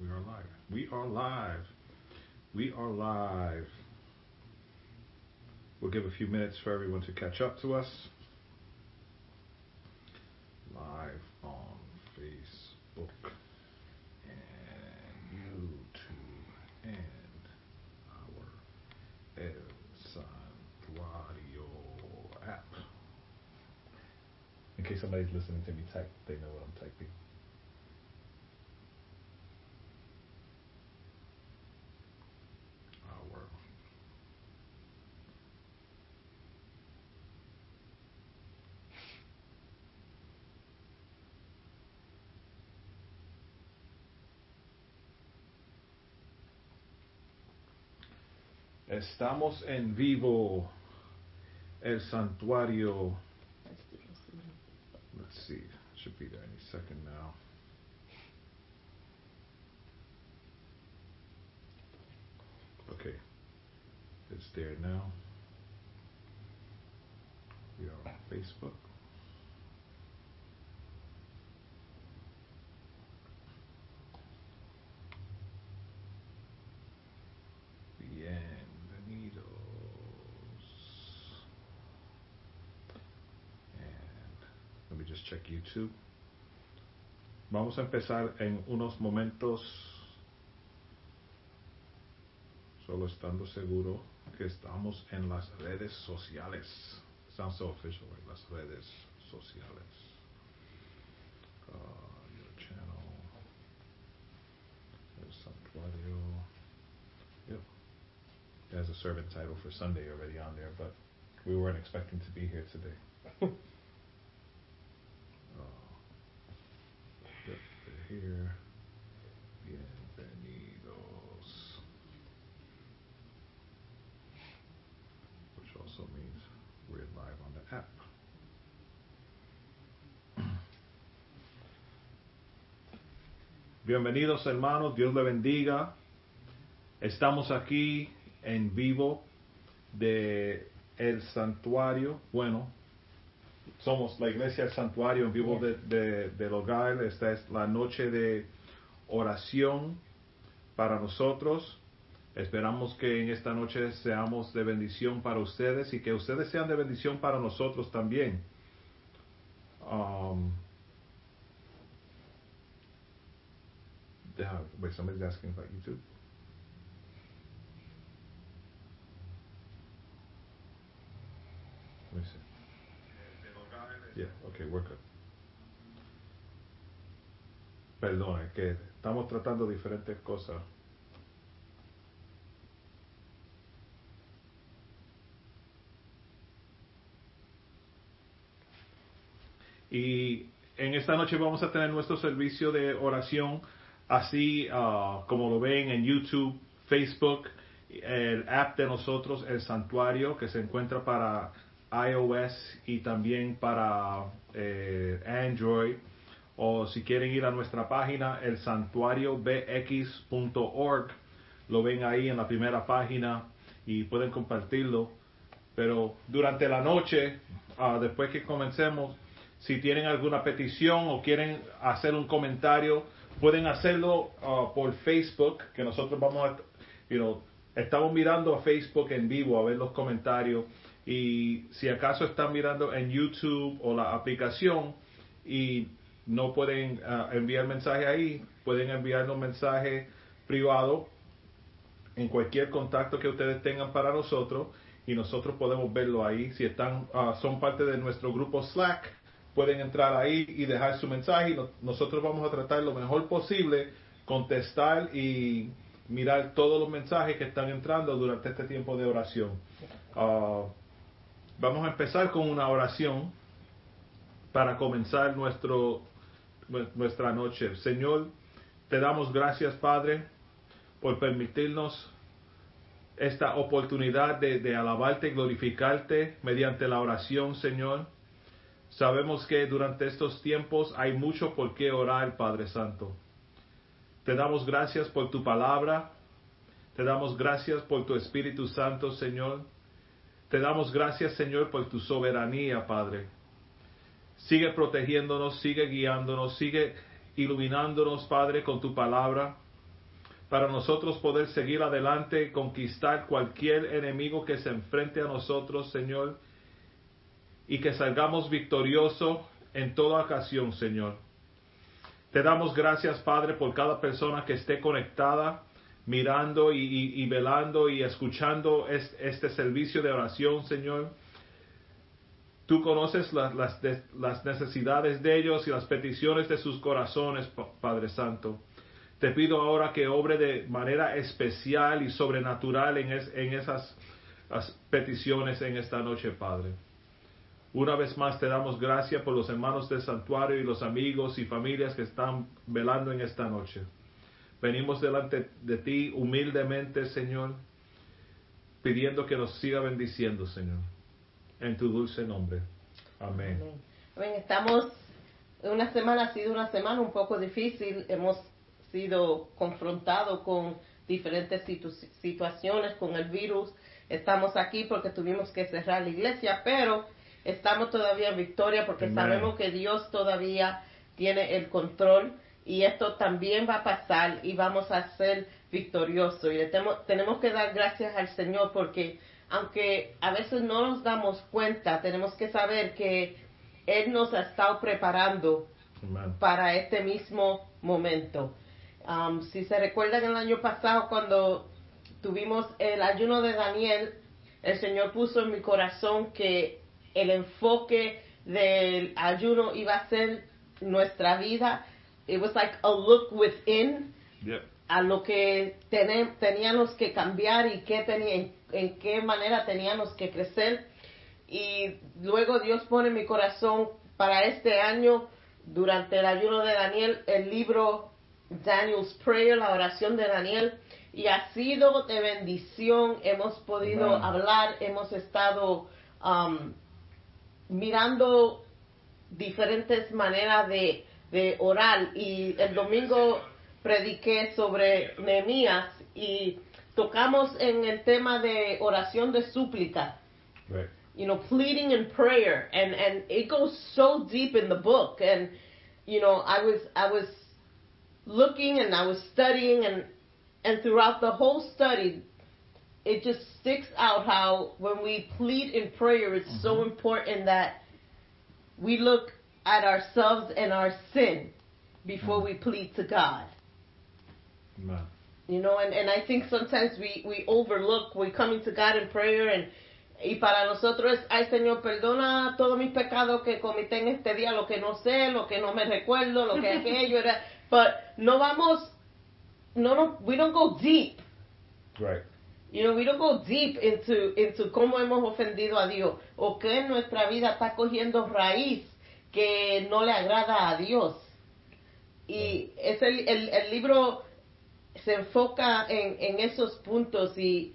we are live. We are live. We are live. We'll give a few minutes for everyone to catch up to us. Live on Facebook and YouTube and our El Santuario app. In case somebody's listening to me type, they know what I'm typing. Our Estamos en vivo. El santuario. Let's see. Should be there any second now. Okay. It's there now. We are on Facebook. Bienvenidos. And let me just check YouTube. Vamos a empezar en unos momentos, solo estando seguro que estamos en las redes sociales. Sounds so official, like las redes sociales. Uh, your channel, El Santuario. Yep. A servant title for Sunday already on there, but we weren't expecting to be here today. here. Bienvenidos. Which also means we're live on the app. Bienvenidos hermanos, Dios le bendiga. Estamos aquí en vivo de el santuario. Bueno, somos la iglesia del santuario en vivo de, de- del hogar. Esta es la noche de oración para nosotros. Esperamos que en esta noche seamos de bendición para ustedes y que ustedes sean de bendición para nosotros también. Um, somebody's asking about YouTube. Let me see. Yeah, okay, we're good. Perdón, es que estamos tratando diferentes cosas. Y en esta noche vamos a tener nuestro servicio de oración, así ah, como lo ven en YouTube, Facebook, el app de nosotros, el santuario, que se encuentra para iOS y también para eh, Android. O si quieren ir a nuestra página, el santuariobx.org, lo ven ahí en la primera página y pueden compartirlo. Pero durante la noche, ah, después que comencemos, si tienen alguna petición o quieren hacer un comentario, pueden hacerlo ah, por Facebook, que nosotros vamos a, you know, estamos mirando a Facebook en vivo a ver los comentarios. Y si acaso están mirando en YouTube o la aplicación y no pueden ah, enviar mensaje ahí, pueden enviarnos mensaje privado en cualquier contacto que ustedes tengan para nosotros y nosotros podemos verlo ahí. Si están, ah, son parte de nuestro grupo Slack, pueden entrar ahí y dejar su mensaje. Nosotros vamos a tratar lo mejor posible, contestar y mirar todos los mensajes que están entrando durante este tiempo de oración. Ah, vamos a empezar con una oración para comenzar nuestro, nuestra noche. Señor, te damos gracias, Padre, por permitirnos esta oportunidad de, de alabarte y glorificarte mediante la oración, Señor. Sabemos que durante estos tiempos hay mucho por qué orar, Padre Santo. Te damos gracias por tu palabra. Te damos gracias por tu Espíritu Santo, Señor. Te damos gracias, Señor, por tu soberanía, Padre. Sigue protegiéndonos, sigue guiándonos, sigue iluminándonos, Padre, con tu palabra. para nosotros poder seguir adelante conquistar cualquier enemigo que se enfrente a nosotros, Señor, y que salgamos victoriosos en toda ocasión, Señor. Te damos gracias, Padre, por cada persona que esté conectada, mirando y, velando y escuchando este servicio de oración, Señor. Tú conoces las, necesidades de ellos y las peticiones de sus corazones, Padre Santo. Te pido ahora que obre de manera especial y sobrenatural en, en esas peticiones en esta noche, Padre. Una vez más te damos gracias por los hermanos del santuario y los amigos y familias que están velando en esta noche. Venimos delante de ti humildemente, Señor, pidiendo que nos siga bendiciendo, Señor. En tu dulce nombre. Amén. Amén. Estamos, una semana ha sido una semana un poco difícil. Hemos sido confrontados con diferentes situaciones con el virus. Estamos aquí porque tuvimos que cerrar la iglesia, pero estamos todavía en victoria porque sabemos que Dios todavía tiene el control y esto también va a pasar y vamos a ser victoriosos. Y tenemos que dar gracias al Señor porque aunque a veces no nos damos cuenta, tenemos que saber que Él nos ha estado preparando para este mismo momento. Um, si se recuerdan el año pasado cuando tuvimos el ayuno de Daniel, el Señor puso en mi corazón que el enfoque del ayuno iba a ser nuestra vida. It was like a look within a lo que teníamos que cambiar y qué tenía, en, qué manera teníamos que crecer. Y luego Dios pone en mi corazón para este año, durante el ayuno de Daniel, el libro Daniel's Prayer, la oración de Daniel. Y ha sido de bendición, hemos podido hablar, hemos estado um, mirando diferentes maneras de, de orar y el domingo prediqué sobre Nehemías y tocamos en el tema de oración de súplica. Right. You know, pleading in prayer and and it goes so deep in the book and you know, I was I was looking and I was studying and and throughout the whole study it just sticks out how when we plead in prayer it's mm-hmm. so important that we look at ourselves and our sin before mm. we plead to God. Man. You know, and, and I think sometimes we, we overlook, we're coming to God in prayer and y para nosotros es, ay Señor, perdona todos mis pecados que cometí en este día, lo que no sé, lo que no me recuerdo, lo que aquello era, but no vamos, no, no, we don't go deep. Right. You know, we don't go deep into, into cómo hemos ofendido a Dios o que nuestra vida está cogiendo raíz que no le agrada a Dios. Y es el, el, el libro se enfoca en, en, esos puntos y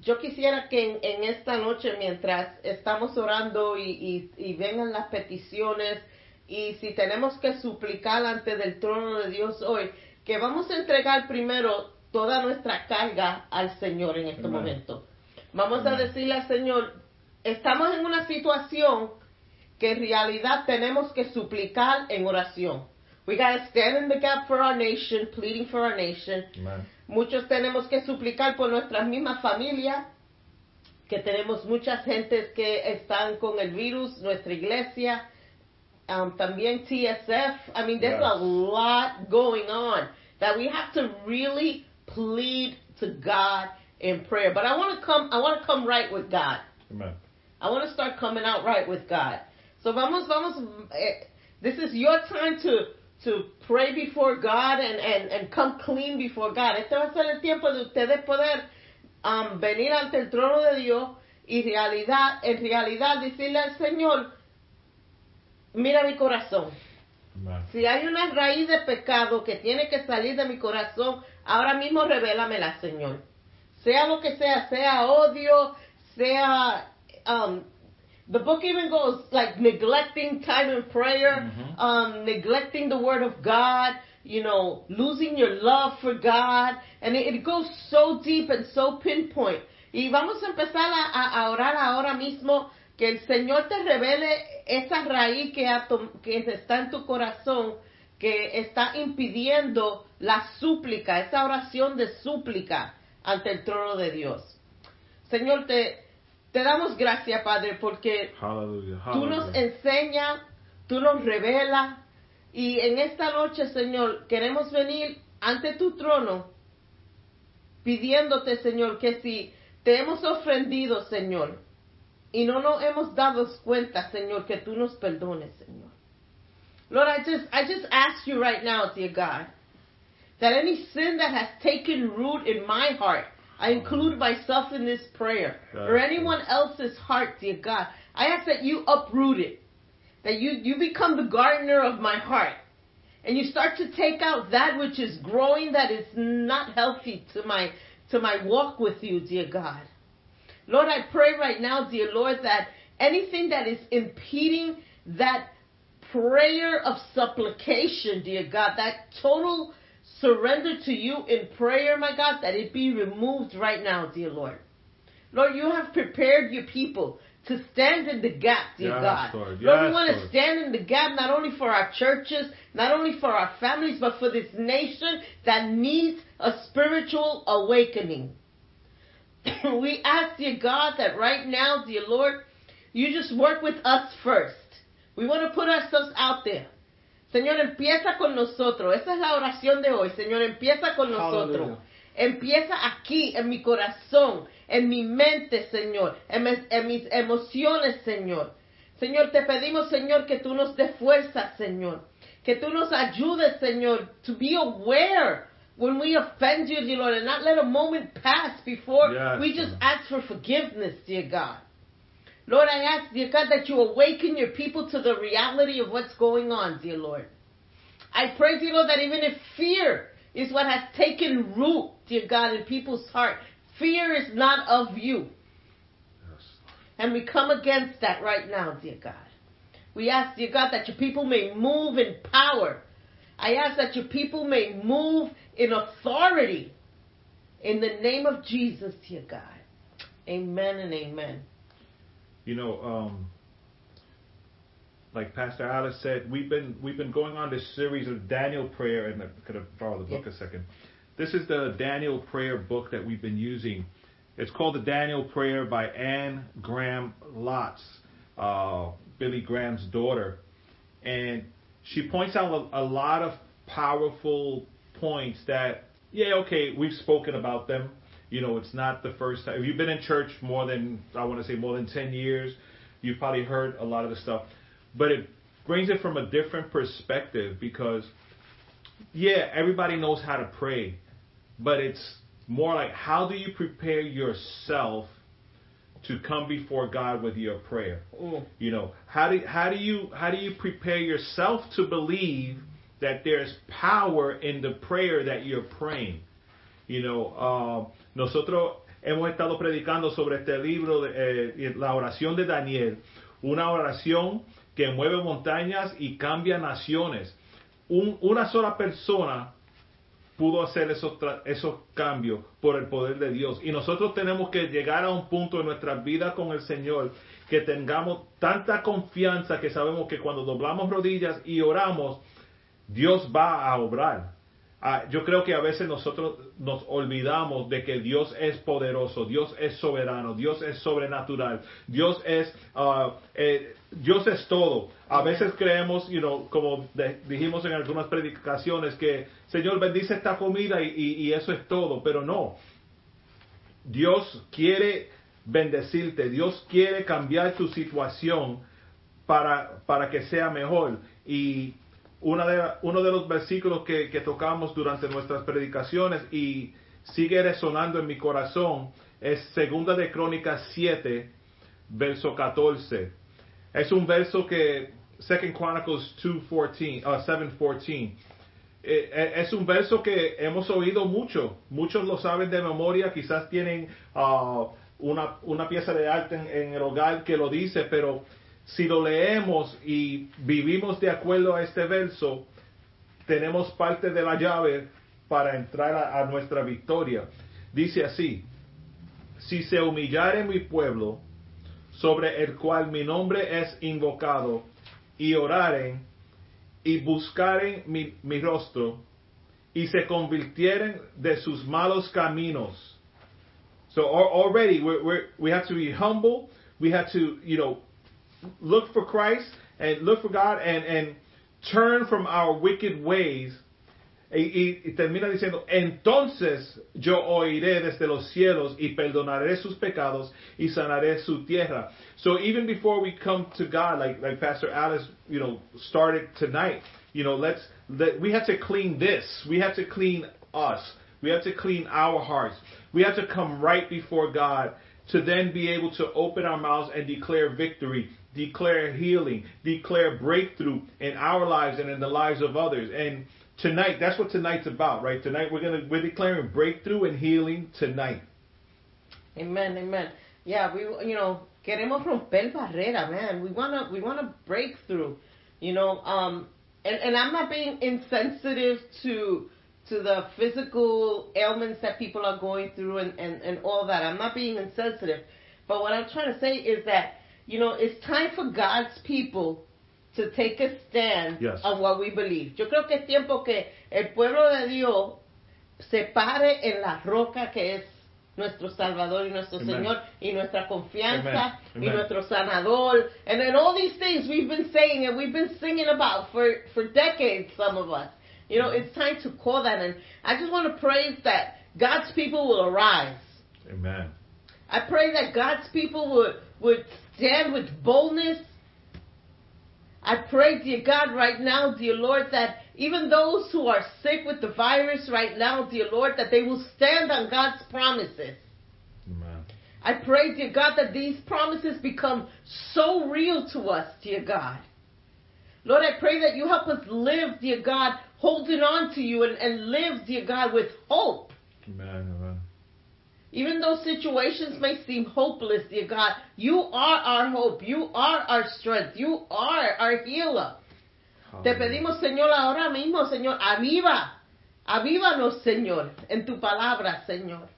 yo quisiera que en, en esta noche mientras estamos orando y, y, y, vengan las peticiones y si tenemos que suplicar ante del trono de Dios hoy, que vamos a entregar primero toda nuestra carga al Señor en este momento. Vamos a decirle al Señor, estamos en una situación que en realidad tenemos que suplicar en oración. We gotta stand in the gap for our nation, pleading for our nation. Muchos tenemos que suplicar por nuestras mismas familias, que tenemos muchas gentes que están con el virus, nuestra iglesia, um, también TSF. I mean, there's a lot going on that we have to really plead to God in prayer. But I want to come, I want to come right with God. Amen. I want to start coming out right with God. So vamos, vamos, eh, this is your time to, to pray before God and, and, and come clean before God. Este va a ser el tiempo de ustedes poder um, venir ante el trono de Dios y realidad, en realidad decirle al Señor, mira mi corazón. Si hay una raíz de pecado que tiene que salir de mi corazón, ahora mismo revélamela, Señor. Sea lo que sea, sea odio, sea um, the book even goes like neglecting time in prayer, mm-hmm. um, neglecting the word of God, you know, losing your love for God, and it, it goes so deep and so pinpoint. Y vamos a empezar a, a orar ahora mismo que el Señor te revele esa raíz que, ha, que está en tu corazón que está impidiendo la súplica, esa oración de súplica ante el trono de Dios. Señor, te, te damos gracias, Padre, porque Hallelujah. tú nos enseñas, tú nos revelas, y en esta noche, Señor, queremos venir ante tu trono pidiéndote, Señor, que si te hemos ofendido, Señor, y no nos hemos dado cuenta, Señor, que tú nos perdones, Señor. Lord, I just, I just ask you right now, dear God, that any sin that has taken root in my heart, I include myself in this prayer, or anyone else's heart, dear God, I ask that you uproot it, that you, you become the gardener of my heart, and you start to take out that which is growing that is not healthy to my to my walk with you, dear God. Lord, I pray right now, dear Lord, that anything that is impeding that prayer of supplication, dear God, that total surrender to you in prayer, my God, that it be removed right now, dear Lord. Lord, you have prepared your people to stand in the gap, dear Yes, God. Lord. we Yes, want to stand in the gap not only for our churches, not only for our families, but for this nation that needs a spiritual awakening. we ask, dear God, that right now, dear Lord, you just work with us first. We want to put ourselves out there. Señor, empieza con nosotros. Esa es la oración de hoy. Señor, empieza con nosotros. Hallelujah. Empieza aquí, en mi corazón, en mi mente, Señor, en mis, en mis emociones, Señor. Señor, te pedimos, Señor, que tú nos des fuerza, Señor. Que tú nos ayudes, Señor, to be aware when we offend you, dear Lord, and not let a moment pass before Yes, we just ask for forgiveness, dear God. Lord, I ask, dear God, that you awaken your people to the reality of what's going on, dear Lord. I pray, dear Lord, that even if fear is what has taken root, dear God, in people's heart, fear is not of you. Yes. And we come against that right now, dear God. We ask, dear God, that your people may move in power. I ask that your people may move in authority. In the name of Jesus, dear God. Amen and amen. You know, um, like Pastor Alice said, we've been we've been going on this series of Daniel prayer, and I could have borrowed the book a second. This is the Daniel prayer book that we've been using. It's called the Daniel Prayer by Anne Graham Lotz, uh, Billy Graham's daughter, and she points out a, a lot of powerful points that yeah, okay, we've spoken about them. You know, it's not the first time. If you've been in church more than I want to say more than ten years, you've probably heard a lot of the stuff. But it brings it from a different perspective because yeah, everybody knows how to pray, but it's more like how do you prepare yourself to come before God with your prayer? Mm. You know, how do how do you how do you prepare yourself to believe that there's power in the prayer that you're praying? You know, uh, nosotros hemos estado predicando sobre este libro, de, eh, la oración de Daniel, una oración que mueve montañas y cambia naciones. Un- una sola persona pudo hacer esos, esos cambios por el poder de Dios. Y nosotros tenemos que llegar a un punto en nuestra vida con el Señor que tengamos tanta confianza que sabemos que cuando doblamos rodillas y oramos, Dios va a obrar. Ah, yo creo que a veces nosotros nos olvidamos de que Dios es poderoso, Dios es soberano, Dios es sobrenatural, Dios es, eh, Dios es todo. A veces creemos, you know, como de- dijimos en algunas predicaciones, que Señor bendice esta comida y, y- y eso es todo, pero no. Dios quiere bendecirte, Dios quiere cambiar tu situación para, para que sea mejor. Y una de, uno de los versículos que, que tocamos durante nuestras predicaciones y sigue resonando en mi corazón es Segunda de Crónicas 7, verso 14. Es un verso que Second Chronicles 2:14, uh, 7:14. Eh, eh, es un verso que hemos oído mucho. Muchos lo saben de memoria. Quizás tienen ah, una, una pieza de arte en, en el hogar que lo dice, pero si lo leemos y vivimos de acuerdo a este verso, tenemos parte de la llave para entrar a, nuestra victoria. Dice así, si se humillare mi pueblo, sobre el cual mi nombre es invocado, y oraren, y buscaren mi, mi rostro y se convirtieren de sus malos caminos. So al- already we're, we're, we have to be humble. We have to, you know, look for Christ and look for God and, and turn from our wicked ways. Y, y- termina diciendo, entonces yo oiré desde los cielos y perdonaré sus pecados y sanaré su tierra. So even before we come to God, like like Pastor Alice, you know, started tonight, you know, let's let, we have to clean this. We have to clean us. We have to clean our hearts. We have to come right before God to then be able to open our mouths and declare victory, declare healing, declare breakthrough in our lives and in the lives of others. And tonight, that's what tonight's about, right? Tonight we're gonna we're declaring breakthrough and healing tonight. Amen, amen. Yeah, we you know queremos romper barrera, man. We wanna we wanna break through, you know. Um, and and I'm not being insensitive to to the physical ailments that people are going through and and and all that. I'm not being insensitive, but what I'm trying to say is that you know it's time for God's people to take a stand Yes. on what we believe. Yo creo que es tiempo que el pueblo de Dios se pare en la roca que es nuestro Salvador y nuestro Amen. Señor y nuestra confianza Amen. y Amen. nuestro sanador and then all these things we've been saying and we've been singing about for for decades some of us you know it's time to call that and I just want to praise that God's people will arise Amen. I pray that God's people would would stand with boldness. I pray, dear God, right now, dear Lord, that even those who are sick with the virus right now, dear Lord, that they will stand on God's promises. Amen. I pray, dear God, that these promises become so real to us, dear God. Lord, I pray that you help us live, dear God, holding on to you and, and live, dear God, with hope. Amen. Even though situations may seem hopeless, dear God, you are our hope. You are our strength. You are our healer. Te pedimos, Señor, ahora mismo, Señor, aviva. Avívanos, Señor, en tu palabra, Señor.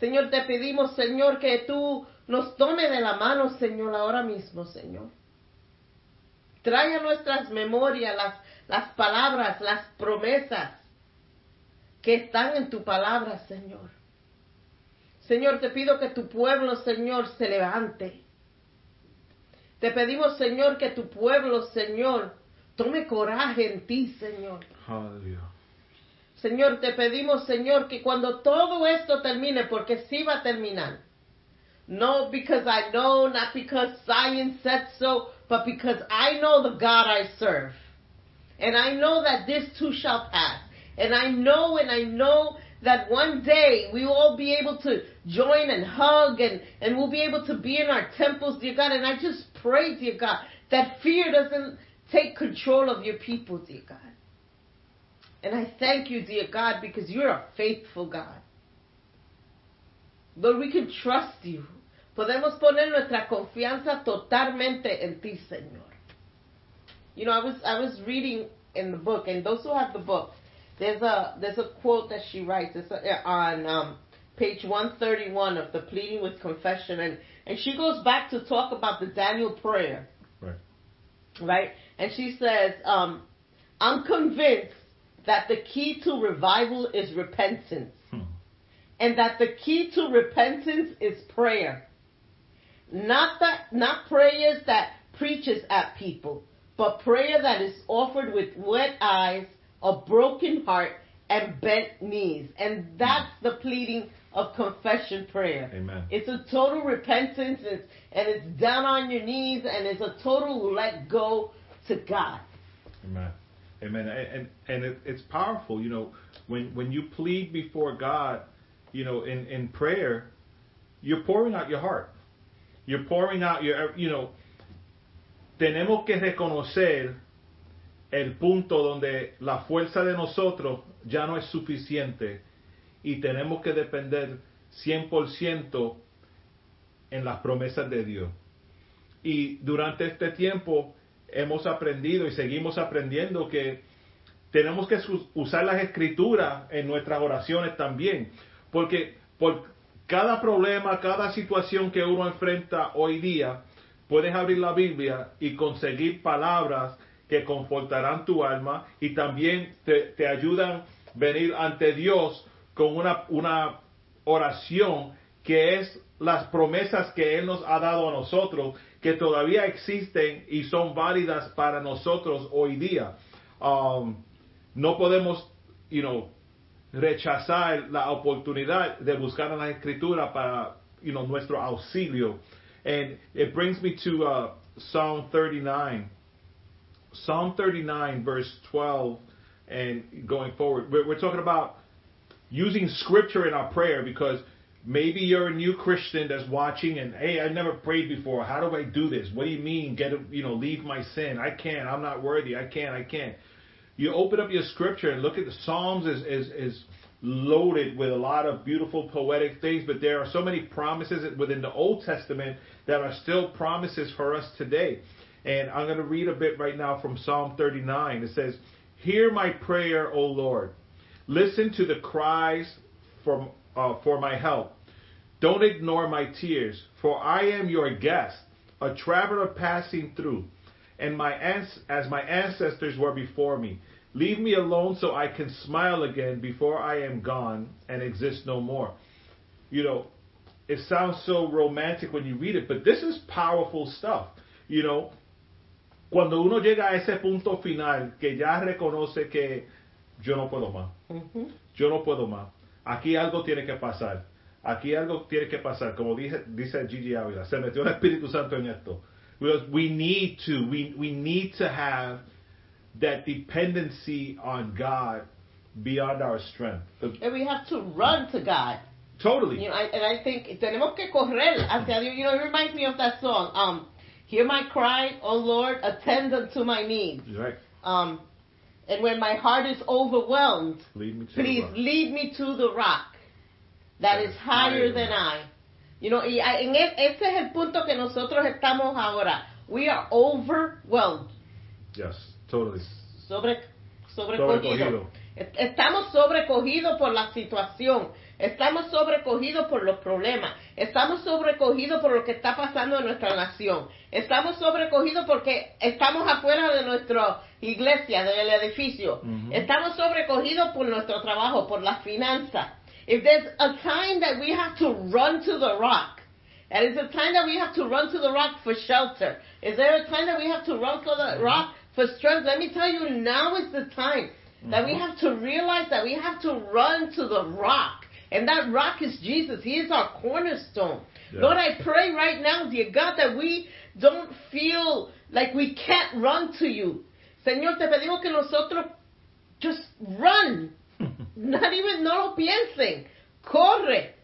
Señor, te pedimos, Señor, que tú nos tome de la mano, Señor, ahora mismo, Señor. Trae a nuestras memorias las, las palabras, las promesas que están en tu palabra, Señor. Señor, te pido que tu pueblo, Señor, se levante. Te pedimos, Señor, que tu pueblo, Señor, tome coraje en ti, Señor. Señor, te pedimos, Señor, que cuando todo esto termine, porque sí va a terminar, no because I know, not because science said so, but because I know the God I serve. And I know that this too shall pass. And I know and I know that one day we will all be able to join and hug and, and we'll be able to be in our temples, dear God. And I just pray, dear God, that fear doesn't take control of your people, dear God. And I thank you, dear God, because you're a faithful God. Lord, we can trust you. Podemos poner nuestra confianza totalmente en ti, Señor. You know, I was I was reading in the book, and those who have the book, there's a there's a quote that she writes. It's uh, on um, page 131 of the Pleading with Confession, and and she goes back to talk about the Daniel prayer, Right. right? And she says, um, "I'm convinced that the key to revival is repentance." Hmm. and that the key to repentance is prayer. Not that not prayers that preaches at people, but prayer that is offered with wet eyes, a broken heart, and bent knees. And that's the pleading of confession prayer. Amen. It's a total repentance it's, and it's down on your knees and it's a total let go to God. Amen. Amen. And and, and it, it's powerful, you know, when when you plead before God, you know, in in prayer, you're pouring out your heart. You're pouring out your, you know, tenemos que reconocer el punto donde la fuerza de nosotros ya no es suficiente y tenemos que depender 100% en las promesas de Dios. Y durante este tiempo hemos aprendido y seguimos aprendiendo que tenemos que usar las escrituras en nuestras oraciones también. Porque por cada problema, cada situación que uno enfrenta hoy día, puedes abrir la Biblia y conseguir palabras que confortarán tu alma y también te, te ayudan venir ante Dios con una, una oración que es las promesas que Él nos ha dado a nosotros, que todavía existen y son válidas para nosotros hoy día. Um, no podemos, you know, rechazar la oportunidad de buscar en la escritura para, you know, nuestro auxilio. And it brings me to uh, Psalm 39. Psalm 39, verse 12, and going forward. We're, we're talking about using scripture in our prayer because maybe you're a new Christian that's watching and hey, I never prayed before. How do I do this? What do you mean? Get you know, leave my sin. I can't. I'm not worthy. I can't. I can't. You open up your scripture and look at the Psalms is is is loaded with a lot of beautiful poetic things, but there are so many promises within the Old Testament that are still promises for us today. And I'm going to read a bit right now from Psalm 39. It says, Hear my prayer, O Lord. Listen to the cries from, uh, for my help. Don't ignore my tears, for I am your guest, a traveler passing through, and my ans- as my ancestors were before me. Leave me alone so I can smile again before I am gone and exist no more. You know, it sounds so romantic when you read it, but this is powerful stuff. You know, cuando uno llega a ese punto final que ya reconoce que yo no puedo más, Mhm. yo no puedo más, aquí algo tiene que pasar, aquí algo tiene que pasar, como dice, dice Gigi Ávila, se metió el Espíritu Santo en esto. We need to, we, we need to have that dependency on God beyond our strength. And we have to run to God. Totally. You know, I, and I think tenemos que correr hacia Dios. You know, it reminds me of that song. Um, hear my cry, O Lord, attend unto my needs. Right. Um, and when my heart is overwhelmed, Lead me to please lead me to the rock that is higher than I. You know, y en e- ese es el punto que nosotros estamos ahora. We are overwhelmed. Yes, totally. sobre, sobrecogido. Sobrecogido. Estamos sobrecogidos por la situación. Estamos sobrecogidos por los problemas. Estamos sobrecogidos por lo que está pasando en nuestra nación. Estamos sobrecogidos porque estamos afuera de nuestra iglesia, del edificio. Estamos sobrecogidos por nuestro trabajo, por las finanzas. If there's a time that we have to run to the rock, and it's a time that we have to run to the rock for shelter. Is there a time that we have to run to the rock for strength? Let me tell you, now is the time that we have to realize that we have to run to the rock. And that rock is Jesus. He is our cornerstone. Yeah. Lord, I pray right now, dear God, that we don't feel like we can't run to you. Señor, te pedimos que nosotros just run. Not even, no lo piensen. Corre.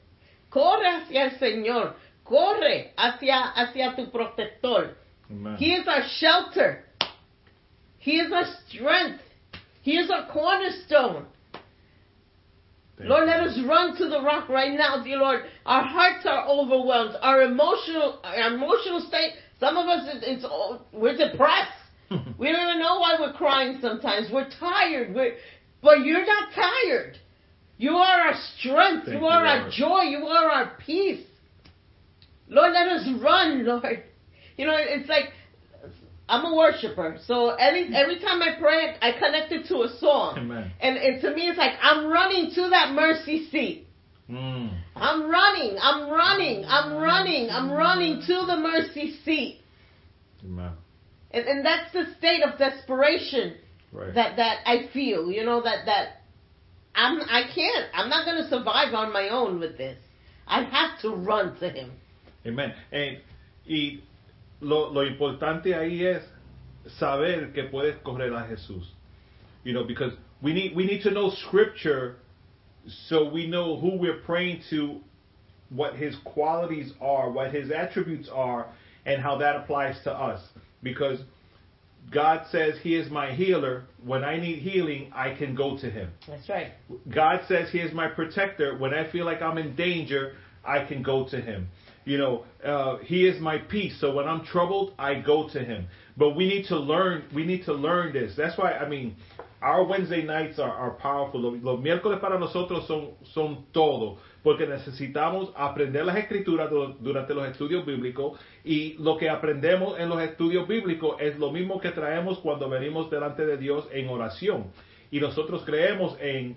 Corre hacia el Señor. Corre hacia, hacia tu protector. Amen. He is our shelter. He is our strength. He is our cornerstone. Thank Lord, you. let us run to the rock right now, dear Lord. Our hearts are overwhelmed. Our emotional, our emotional state. Some of us, it- it's all- we're depressed. We don't even know why we're crying sometimes. We're tired. We're, but you're not tired. You are our strength. Thank you you, are our joy. You are our peace. Lord, let us run, Lord. You know, it's like I'm a worshiper, so every every time I pray, I connect it to a song, Amen. and and to me, it's like I'm running to that mercy seat. Mm. I'm running, I'm running, I'm running, I'm running to the mercy seat. Amen. And, and that's the state of desperation Right. that, that I feel, you know, that, that I'm, I can't, I'm not going to survive on my own with this. I have to run to him. Amen. Eh, y lo, lo importante ahí es saber que puedes correr a Jesús. You know, because we need we need to know scripture so we know who we're praying to, what his qualities are, what his attributes are, and how that applies to us. Because God says he is my healer. When I need healing, I can go to him. That's right. God says He is my protector. When I feel like I'm in danger, I can go to Him. You know, uh, He is my peace. So when I'm troubled, I go to Him. But we need to learn. We need to learn this. That's why I mean, Our Wednesday nights are, are powerful. Los, los miércoles para nosotros son, son todo, porque necesitamos aprender las escrituras du- durante los estudios bíblicos y lo que aprendemos en los estudios bíblicos es lo mismo que traemos cuando venimos delante de Dios en oración. Y nosotros creemos en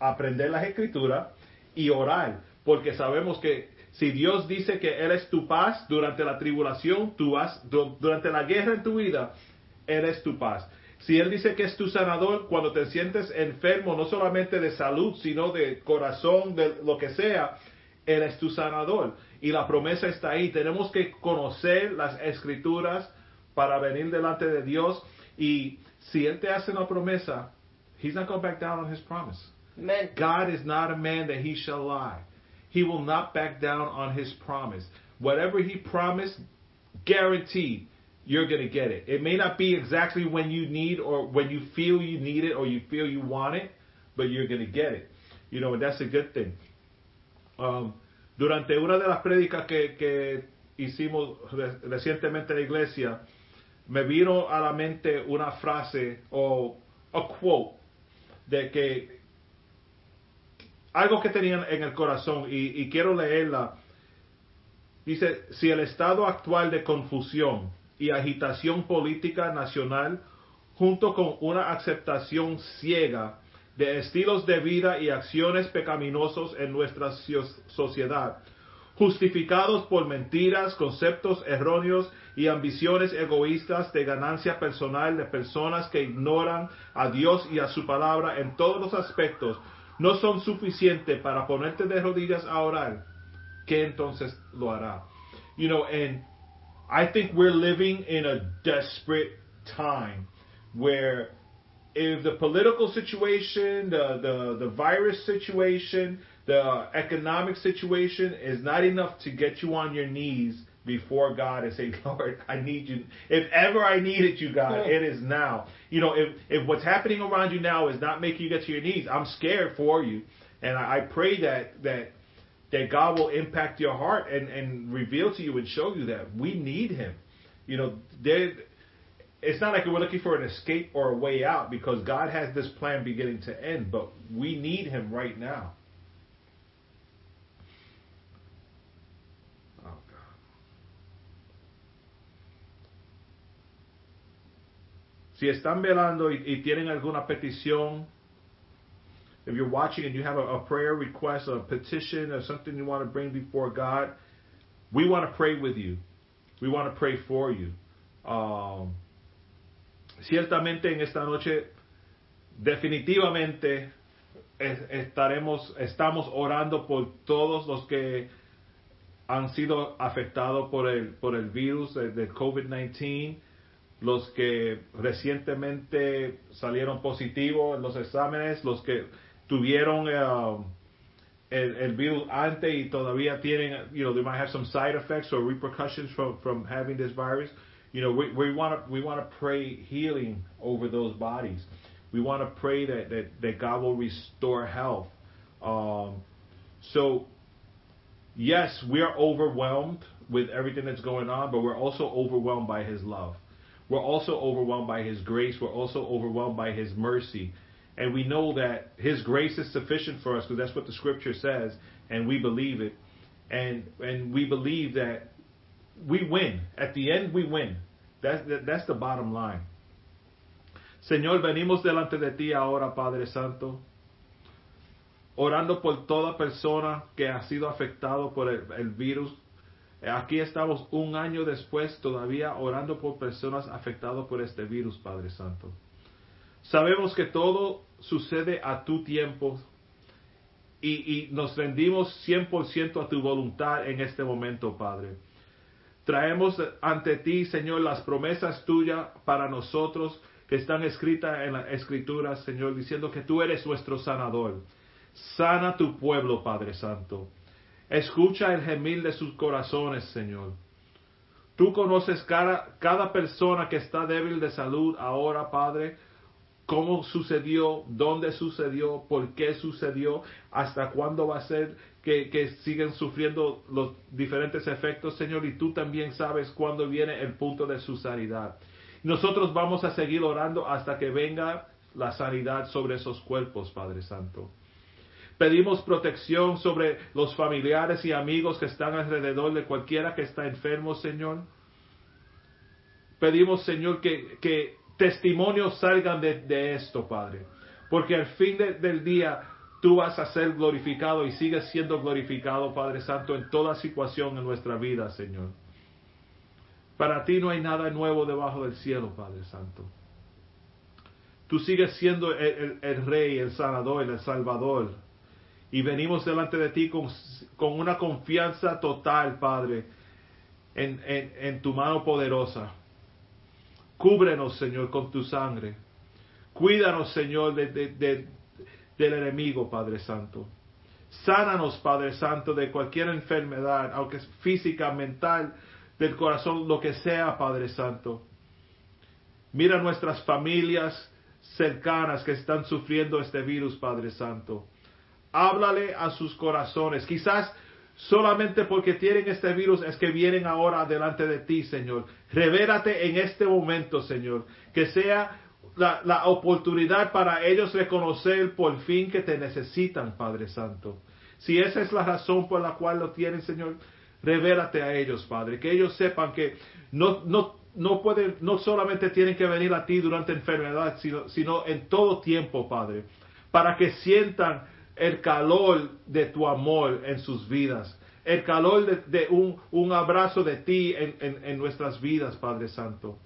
aprender las escrituras y orar, porque sabemos que si Dios dice que Él es tu paz durante la tribulación, tú has, du- durante la guerra en tu vida, Él es tu paz. Si Él dice que es tu sanador cuando te sientes enfermo, no solamente de salud, sino de corazón, de lo que sea, Él es tu sanador. Y la promesa está ahí. Tenemos que conocer las escrituras para venir delante de Dios. Y si Él te hace una promesa, He's not going back down on His promise. Amen. God is not a man that he shall lie. He will not back down on his promise. Whatever he promised, guaranteed, you're going to get it. It may not be exactly when you need or when you feel you need it or you feel you want it, but you're going to get it. You know, and that's a good thing. Um, durante una de las prédicas que, que hicimos recientemente en la iglesia, me vino a la mente una frase o a quote de que algo que tenían en el corazón y, quiero leerla. Dice, si el estado actual de confusión y agitación política nacional, junto con una aceptación ciega de estilos de vida y acciones pecaminosos en nuestra so- sociedad, justificados por mentiras, conceptos erróneos y ambiciones egoístas de ganancia personal de personas que ignoran a Dios y a su palabra en todos los aspectos, no son suficientes para ponerte de rodillas a orar, ¿qué entonces lo hará? You know, and I think we're living in a desperate time where if the political situation, the, the, the virus situation, the economic situation is not enough to get you on your knees before God and say, Lord, I need you. If ever I needed you, God, it is now. You know, if, if what's happening around you now is not making you get to your knees, I'm scared for you. And I, I pray that, that, that God will impact your heart and, and reveal to you and show you that we need Him. You know, there, it's not like we're looking for an escape or a way out because God has this plan beginning to end, but we need Him right now. Si están velando y, tienen alguna petición, if you're watching and you have a, prayer request, a petition, or something you want to bring before God, we want to pray with you. We want to pray for you. Um, ciertamente en esta noche, definitivamente es- estaremos, estamos orando por todos los que han sido afectados por el, por el virus de- del COVID-19, los que recientemente salieron positivos en los exámenes, los que tuvieron eh, el, el virus antes y todavía tienen, you know, they might have some side effects or repercussions from, from having this virus. You know, we, we want to we want to pray healing over those bodies. We want to pray that, that, that God will restore health. Um, so, yes, we are overwhelmed with everything that's going on, but we're also overwhelmed by His love. We're also overwhelmed by His grace. We're also overwhelmed by His mercy. And we know that His grace is sufficient for us because that's what the Scripture says, and we believe it. And and we believe that we win. At the end, we win. That's that, that's the bottom line. Señor, venimos delante de ti ahora, Padre Santo, orando por toda persona que ha sido afectado por el, el virus. Aquí estamos un año después todavía orando por personas afectadas por este virus, Padre Santo. Sabemos que todo sucede a tu tiempo y, nos rendimos 100% a tu voluntad en este momento, Padre. Traemos ante ti, Señor, las promesas tuyas para nosotros que están escritas en la Escritura, Señor, diciendo que tú eres nuestro sanador. Sana tu pueblo, Padre Santo. Escucha el gemir de sus corazones, Señor. Tú conoces cada, cada persona que está débil de salud ahora, Padre. Cómo sucedió, dónde sucedió, por qué sucedió, hasta cuándo va a ser que, que siguen sufriendo los diferentes efectos, Señor. Y tú también sabes cuándo viene el punto de su sanidad. Nosotros vamos a seguir orando hasta que venga la sanidad sobre esos cuerpos, Padre Santo. Pedimos protección sobre los familiares y amigos que están alrededor de cualquiera que está enfermo, Señor. Pedimos, Señor, que, que testimonios salgan de, esto, Padre. Porque al fin del día tú vas a ser glorificado y sigues siendo glorificado, Padre Santo, en toda situación en nuestra vida, Señor. Para ti no hay nada nuevo debajo del cielo, Padre Santo. Tú sigues siendo el, Rey, el Sanador, el Salvador. Y venimos delante de ti con, una confianza total, Padre, en, en tu mano poderosa. Cúbrenos, Señor, con tu sangre. Cuídanos, Señor, del enemigo, Padre Santo. Sánanos, Padre Santo, de cualquier enfermedad, aunque es física, mental, del corazón, lo que sea, Padre Santo. Mira nuestras familias cercanas que están sufriendo este virus, Padre Santo. Háblale a sus corazones. Quizás Solamente porque tienen este virus es que vienen ahora delante de ti, Señor. Revérate en este momento, Señor. Que sea la, oportunidad para ellos reconocer por fin que te necesitan, Padre Santo. Si esa es la razón por la cual lo tienen, Señor, revérate a ellos, Padre. Que ellos sepan que no, no, no pueden, no solamente tienen que venir a ti durante enfermedad, sino, sino en todo tiempo, Padre. Para que sientan el calor de tu amor en sus vidas, el calor de, un, abrazo de ti en, nuestras vidas, Padre Santo.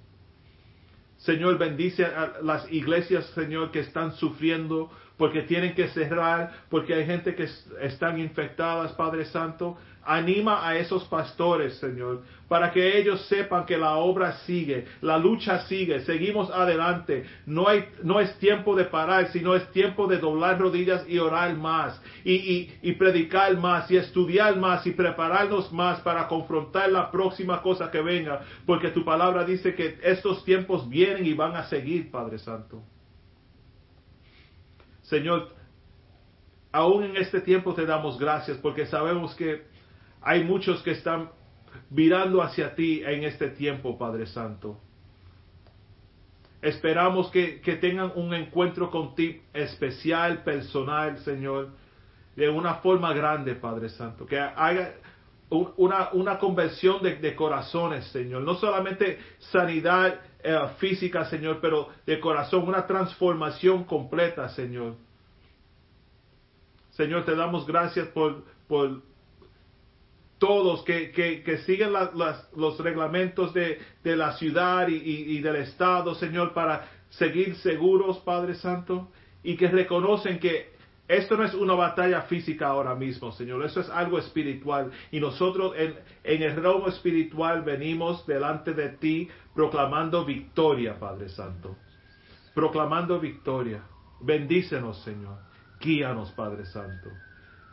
Señor, bendice a las iglesias, Señor, que están sufriendo porque tienen que cerrar, porque hay gente que están infectadas, Padre Santo. Anima a esos pastores, Señor, para que ellos sepan que la obra sigue, la lucha sigue, seguimos adelante. No, hay, no es tiempo de parar, sino es tiempo de doblar rodillas y orar más, y, y predicar más, y estudiar más, y prepararnos más para confrontar la próxima cosa que venga, porque tu palabra dice que estos tiempos vienen y van a seguir, Padre Santo. Señor, aún en este tiempo te damos gracias porque sabemos que hay muchos que están mirando hacia ti en este tiempo, Padre Santo. Esperamos que, tengan un encuentro contigo especial, personal, Señor, de una forma grande, Padre Santo. Que haya una, una conversión de, corazones, Señor. No solamente sanidad eh, física, Señor, pero de corazón, una transformación completa, Señor. Señor, te damos gracias por, por todos que, que, siguen los reglamentos de, la ciudad y, del Estado, Señor, para seguir seguros, Padre Santo, y que reconocen que esto no es una batalla física ahora mismo, Señor, eso es algo espiritual. Y nosotros en, en el robo espiritual venimos delante de ti proclamando victoria, Padre Santo. Proclamando victoria. Bendícenos, Señor. Guíanos, Padre Santo.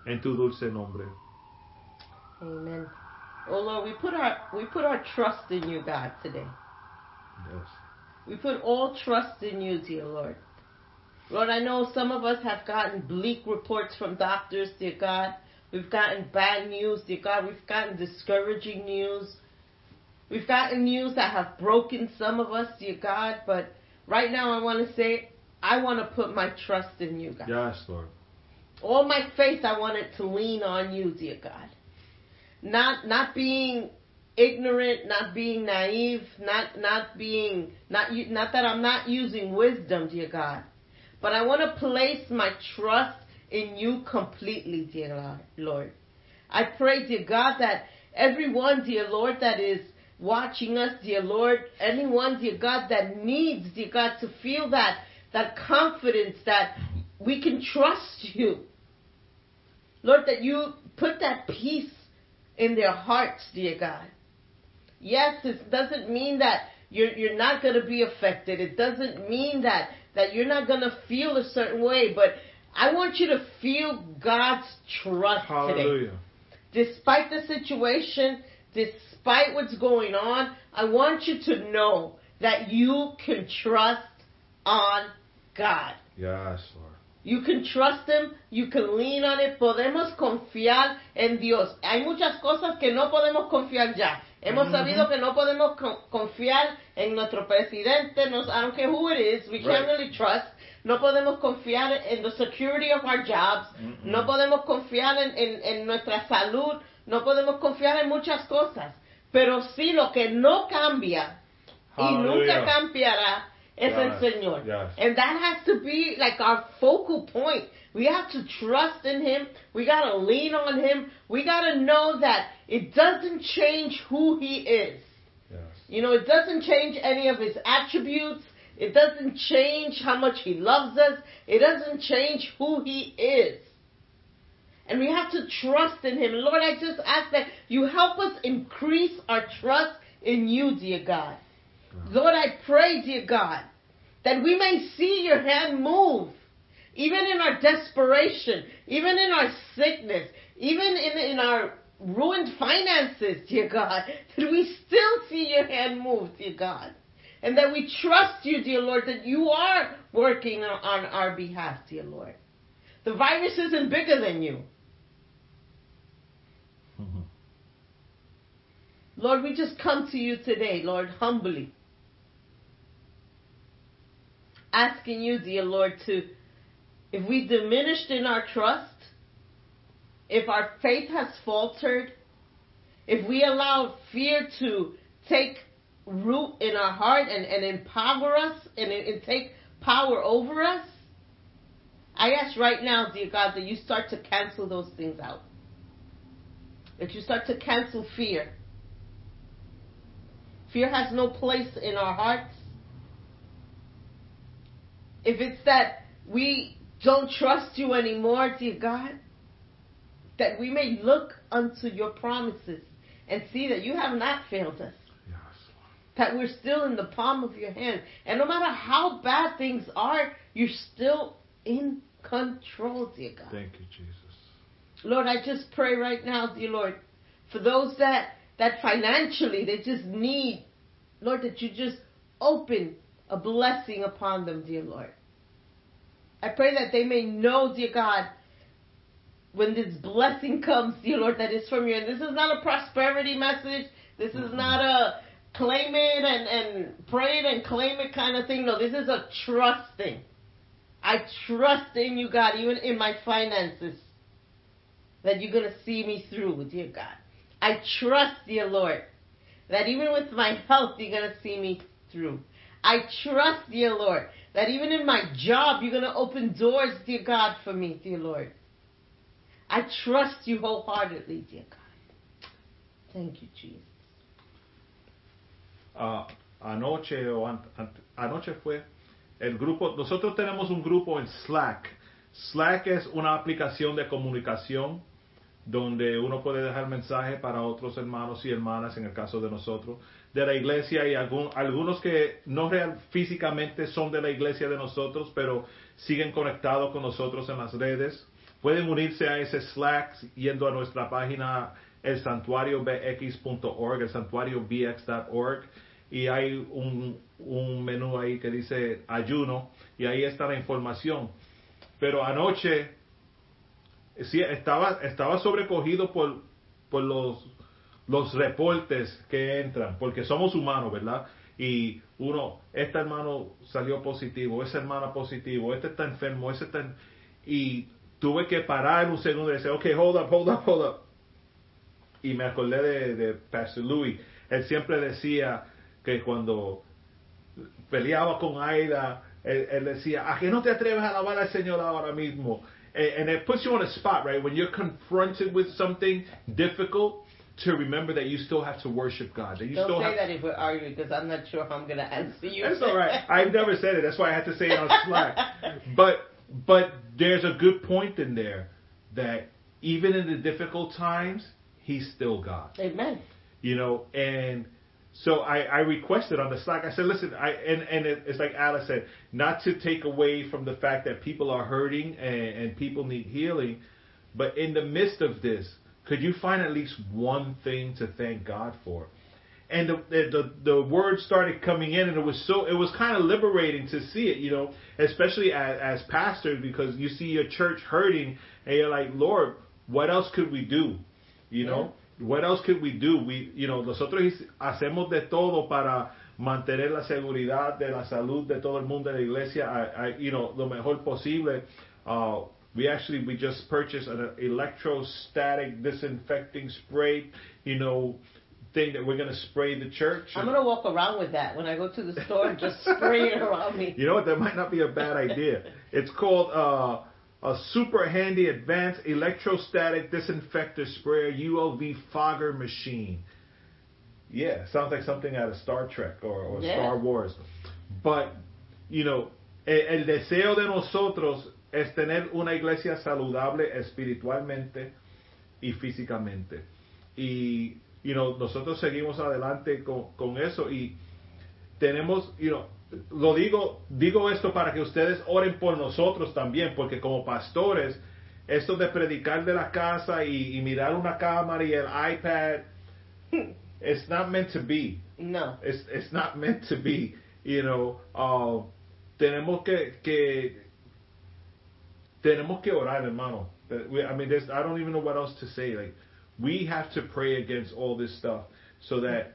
En tu dulce nombre. Amen. Oh Lord, we put our we put our trust in you, God, today. Yes. We put all trust in you, dear Lord. Lord, I know some of us have gotten bleak reports from doctors, dear God. We've gotten bad news, dear God. We've gotten discouraging news. We've gotten news that have broken some of us, dear God. But right now, I want to say, I want to put my trust in you, God. Yes, Lord. All my faith, I want it to lean on you, dear God not not being ignorant, not being naive, not not being not not that I'm not using wisdom, dear God, but I want to place my trust in you completely, dear Lord. I pray, dear God, that everyone, dear Lord, that is watching us, dear Lord, anyone, dear God, that needs, dear God, to feel that that confidence that we can trust you. Lord, that you put that peace in their hearts, dear God. Yes, it doesn't mean that you're, you're not going to be affected. It doesn't mean that, that you're not going to feel a certain way, but I want you to feel God's trust Hallelujah. today. Despite the situation, despite what's going on, I want you to know that you can trust on God. Yes, Lord. You can trust him, you can lean on it. Podemos confiar en Dios. Hay muchas cosas que no podemos confiar ya. Hemos sabido que no podemos confiar en nuestro presidente, no, I don't care who it is, we can't really trust. no podemos confiar en the security of our jobs, no podemos confiar en, en, en nuestra salud, no podemos confiar en muchas cosas. Pero sí lo que no cambia y nunca cambiará es el Señor. yes. And that has to be like our focal point. We have to trust in Him. We got to lean on Him. We got to know that it doesn't change who He is. Yes. You know, it doesn't change any of His attributes. It doesn't change how much He loves us. It doesn't change who He is. And we have to trust in Him. Lord, I just ask that you help us increase our trust in you, dear God. Lord, I pray, dear God, that we may see your hand move, even in our desperation, even in our sickness, even in, in our ruined finances, dear God, that we still see your hand move, dear God. And that we trust you, dear Lord, that you are working on, our behalf, dear Lord. The virus isn't bigger than you. Mhm. Lord, we just come to you today, Lord, humbly. Asking you, dear Lord, to, if we diminished in our trust, if our faith has faltered, if we allow fear to take root in our heart and, and empower us and, and take power over us, I ask right now, dear God, that you start to cancel those things out. That you start to cancel fear. Fear has no place in our hearts. If it's that we don't trust you anymore, dear God, that we may look unto your promises and see that you have not failed us, Yes. that we're still in the palm of your hand. And no matter how bad things are, you're still in control, dear God. Thank you, Jesus. Lord, I just pray right now, dear Lord, for those that that financially they just need, Lord, that you just open a blessing upon them, dear Lord. I pray that they may know, dear God, when this blessing comes, dear Lord, that it's from you. And this is not a prosperity message. This is mm-hmm. not a claim it and, and pray it and claim it kind of thing. No, this is a trust thing. I trust in you, God, even in my finances that you're going to see me through, dear God. I trust, dear Lord, that even with my health, you're going to see me through. I trust, dear Lord, that even in my job, you're going to open doors, dear God, for me, dear Lord. I trust you wholeheartedly, dear God. Thank you, Jesus. Ah, anoche o an- an- anoche fue el grupo nosotros tenemos un grupo en Slack Slack es una aplicación de comunicación donde uno puede dejar mensaje para otros hermanos y hermanas en el caso de nosotros de la iglesia y algún- algunos que no físicamente son de la iglesia de nosotros pero siguen conectados con nosotros en las redes pueden unirse a ese Slack yendo a nuestra página el santuariobx.org, el santuariobx.org, y hay un, un menú ahí que dice ayuno, y ahí está la información. Pero anoche sí, estaba, estaba sobrecogido por, por los, los reportes que entran, porque somos humanos, ¿verdad? Y uno, este hermano salió positivo, ese hermano positivo, este está enfermo, ese está... Y tuve que parar un segundo y decir, ok, hold up, hold up, hold up. Y me acordé de, Pastor Louis. Él siempre decía que cuando peleaba con Aida, él, decía, ¿a que no te atreves a alabar al Señor ahora mismo? And it puts you on a spot, right? When you're confronted with something difficult, to remember that you still have to worship God. That you Don't still say have that if we're arguing because I'm not sure how I'm going to answer you. That's all right. I've never said it. That's why I had to say it on Slack. But but there's a good point in there that even in the difficult times, He's still God. Amen. You know, and so I, I requested on the Slack. I said, listen, I and and it, it's like Alice said, not to take away from the fact that people are hurting and, and people need healing, but in the midst of this, could you find at least one thing to thank God for? and the, the the words started coming in, and it was so it was kind of liberating to see it, you know, especially as, as pastors because you see your church hurting, and you're like, Lord, what else could we do, you know? What else could we do? We, you know, nosotros hacemos de todo para mantener la seguridad de la salud de todo el mundo de la iglesia, you know, lo mejor posible. Uh, we actually we just purchased an electrostatic disinfecting spray, you know, thing that we're going to spray the church. I'm going to walk around with that when I go to the store and just spray it around me. You know what? That might not be a bad idea. It's called uh, a super handy advanced electrostatic disinfector sprayer UOV fogger machine. Yeah, sounds like something out of Star Trek or, or Yeah. Star Wars. But, you know, el, el deseo de nosotros es tener una iglesia saludable espiritualmente y físicamente. Y, you know, nosotros seguimos adelante con, con eso y tenemos, you know, lo digo, digo esto para que ustedes oren por nosotros también, porque como pastores, esto de predicar de la casa y, y mirar una cámara y el iPad, it's not meant to be. No. It's, it's not meant to be. You know, uh, tenemos que, que tenemos que orar, hermano. I mean, there's, I don't even know what else to say. Like, we have to pray against all this stuff so that,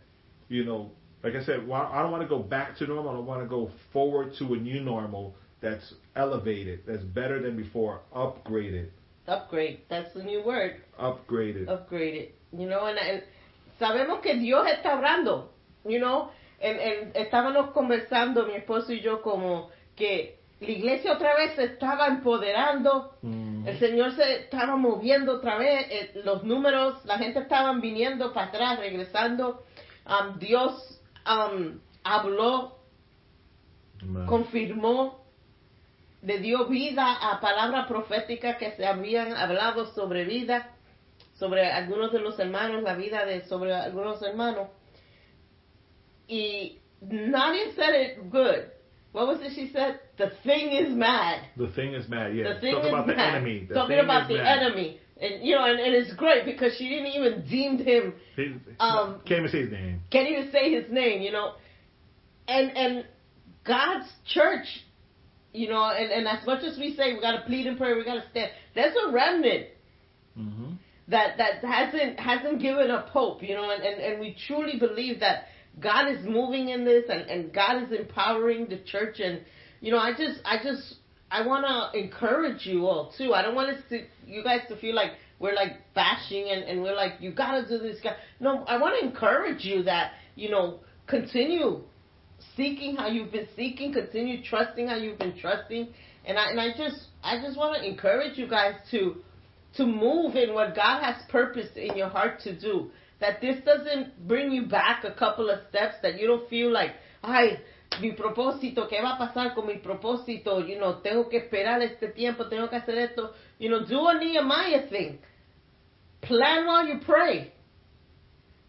you know, like I said, I don't want to go back to normal. I don't want to go forward to a new normal that's elevated, that's better than before, upgraded, Upgrade. That's the new word. upgraded. upgraded, you know, and, and sabemos que Dios está hablando. you know, en, en- estábamos conversando mi esposo y yo como que la iglesia otra vez se estaba empoderando, Mm. el Señor se estaba moviendo otra vez, eh, los números, la gente estaban viniendo para atrás, regresando, um, Dios um, habló confirmó, le dio vida a palabras proféticas que se habían hablado sobre vida, sobre algunos de los hermanos, la vida de sobre algunos hermanos. Y Nadia said it good. What was it she said? The thing is mad. The thing is mad. Yeah. The thing Talk is about the enemy. The Talking about the mad. enemy. And you know, and, and it's great because she didn't even deemed him Um, can't even say his name. can't even say his name, you know. And and God's church, you know, and, and as much as we say we gotta plead and pray, we gotta stand, there's a remnant hmm that that hasn't hasn't given up hope, you know, and, and, and we truly believe that God is moving in this and, and God is empowering the church and you know, I just I just I wanna encourage you all too. I don't want us to you guys to feel like we're like bashing and, and we're like, you gotta do this guy no, I wanna encourage you that, you know, continue seeking how you've been seeking, continue trusting how you've been trusting. And I and I just I just wanna encourage you guys to to move in what God has purposed in your heart to do. That this doesn't bring you back a couple of steps, that you don't feel like, ay, mi propósito, ¿qué va a pasar con mi propósito? You know, tengo que esperar este tiempo, tengo que hacer esto. You know, do a Nehemiah thing. Plan while you pray.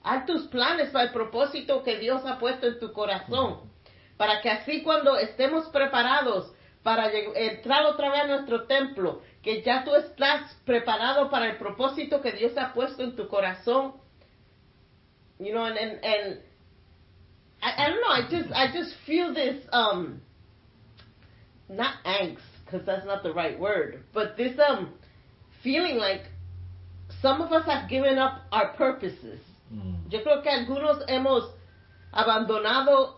Haz tus planes para el propósito que Dios ha puesto en tu corazón. Para que así cuando estemos preparados para entrar otra vez a nuestro templo, que ya tú estás preparado para el propósito que Dios ha puesto en tu corazón. You know, and, and, and I, I don't know, I just, I just feel this, um, not angst, because that's not the right word, but this, um, feeling like some of us have given up our purposes. Mm. Yo creo que algunos hemos abandonado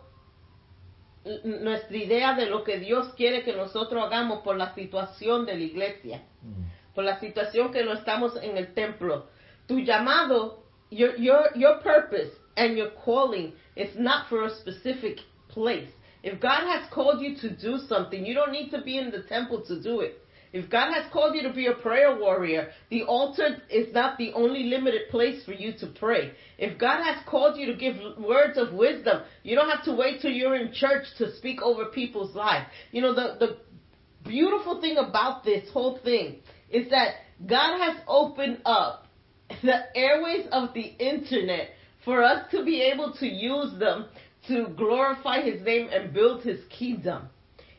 nuestra idea de lo que Dios quiere que nosotros hagamos por la situación de la iglesia, Mm. por la situación que no estamos en el templo. Tu llamado, your, your, your purpose and your calling is not for a specific place. If God has called you to do something, you don't need to be in the temple to do it. If God has called you to be a prayer warrior, the altar is not the only limited place for you to pray. If God has called you to give words of wisdom, you don't have to wait till you're in church to speak over people's lives. You know, the, the beautiful thing about this whole thing is that God has opened up the airways of the internet for us to be able to use them to glorify his name and build his kingdom.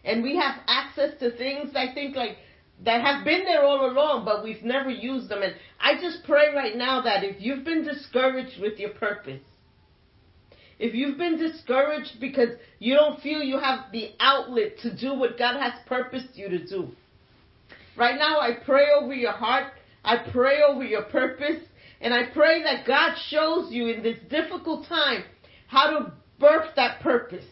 And we have access to things I think like that have been there all along, but we've never used them. And I just pray right now that if you've been discouraged with your purpose, if you've been discouraged because you don't feel you have the outlet to do what God has purposed you to do, right now I pray over your heart, I pray over your purpose, and I pray that God shows you in this difficult time how to birth that purpose.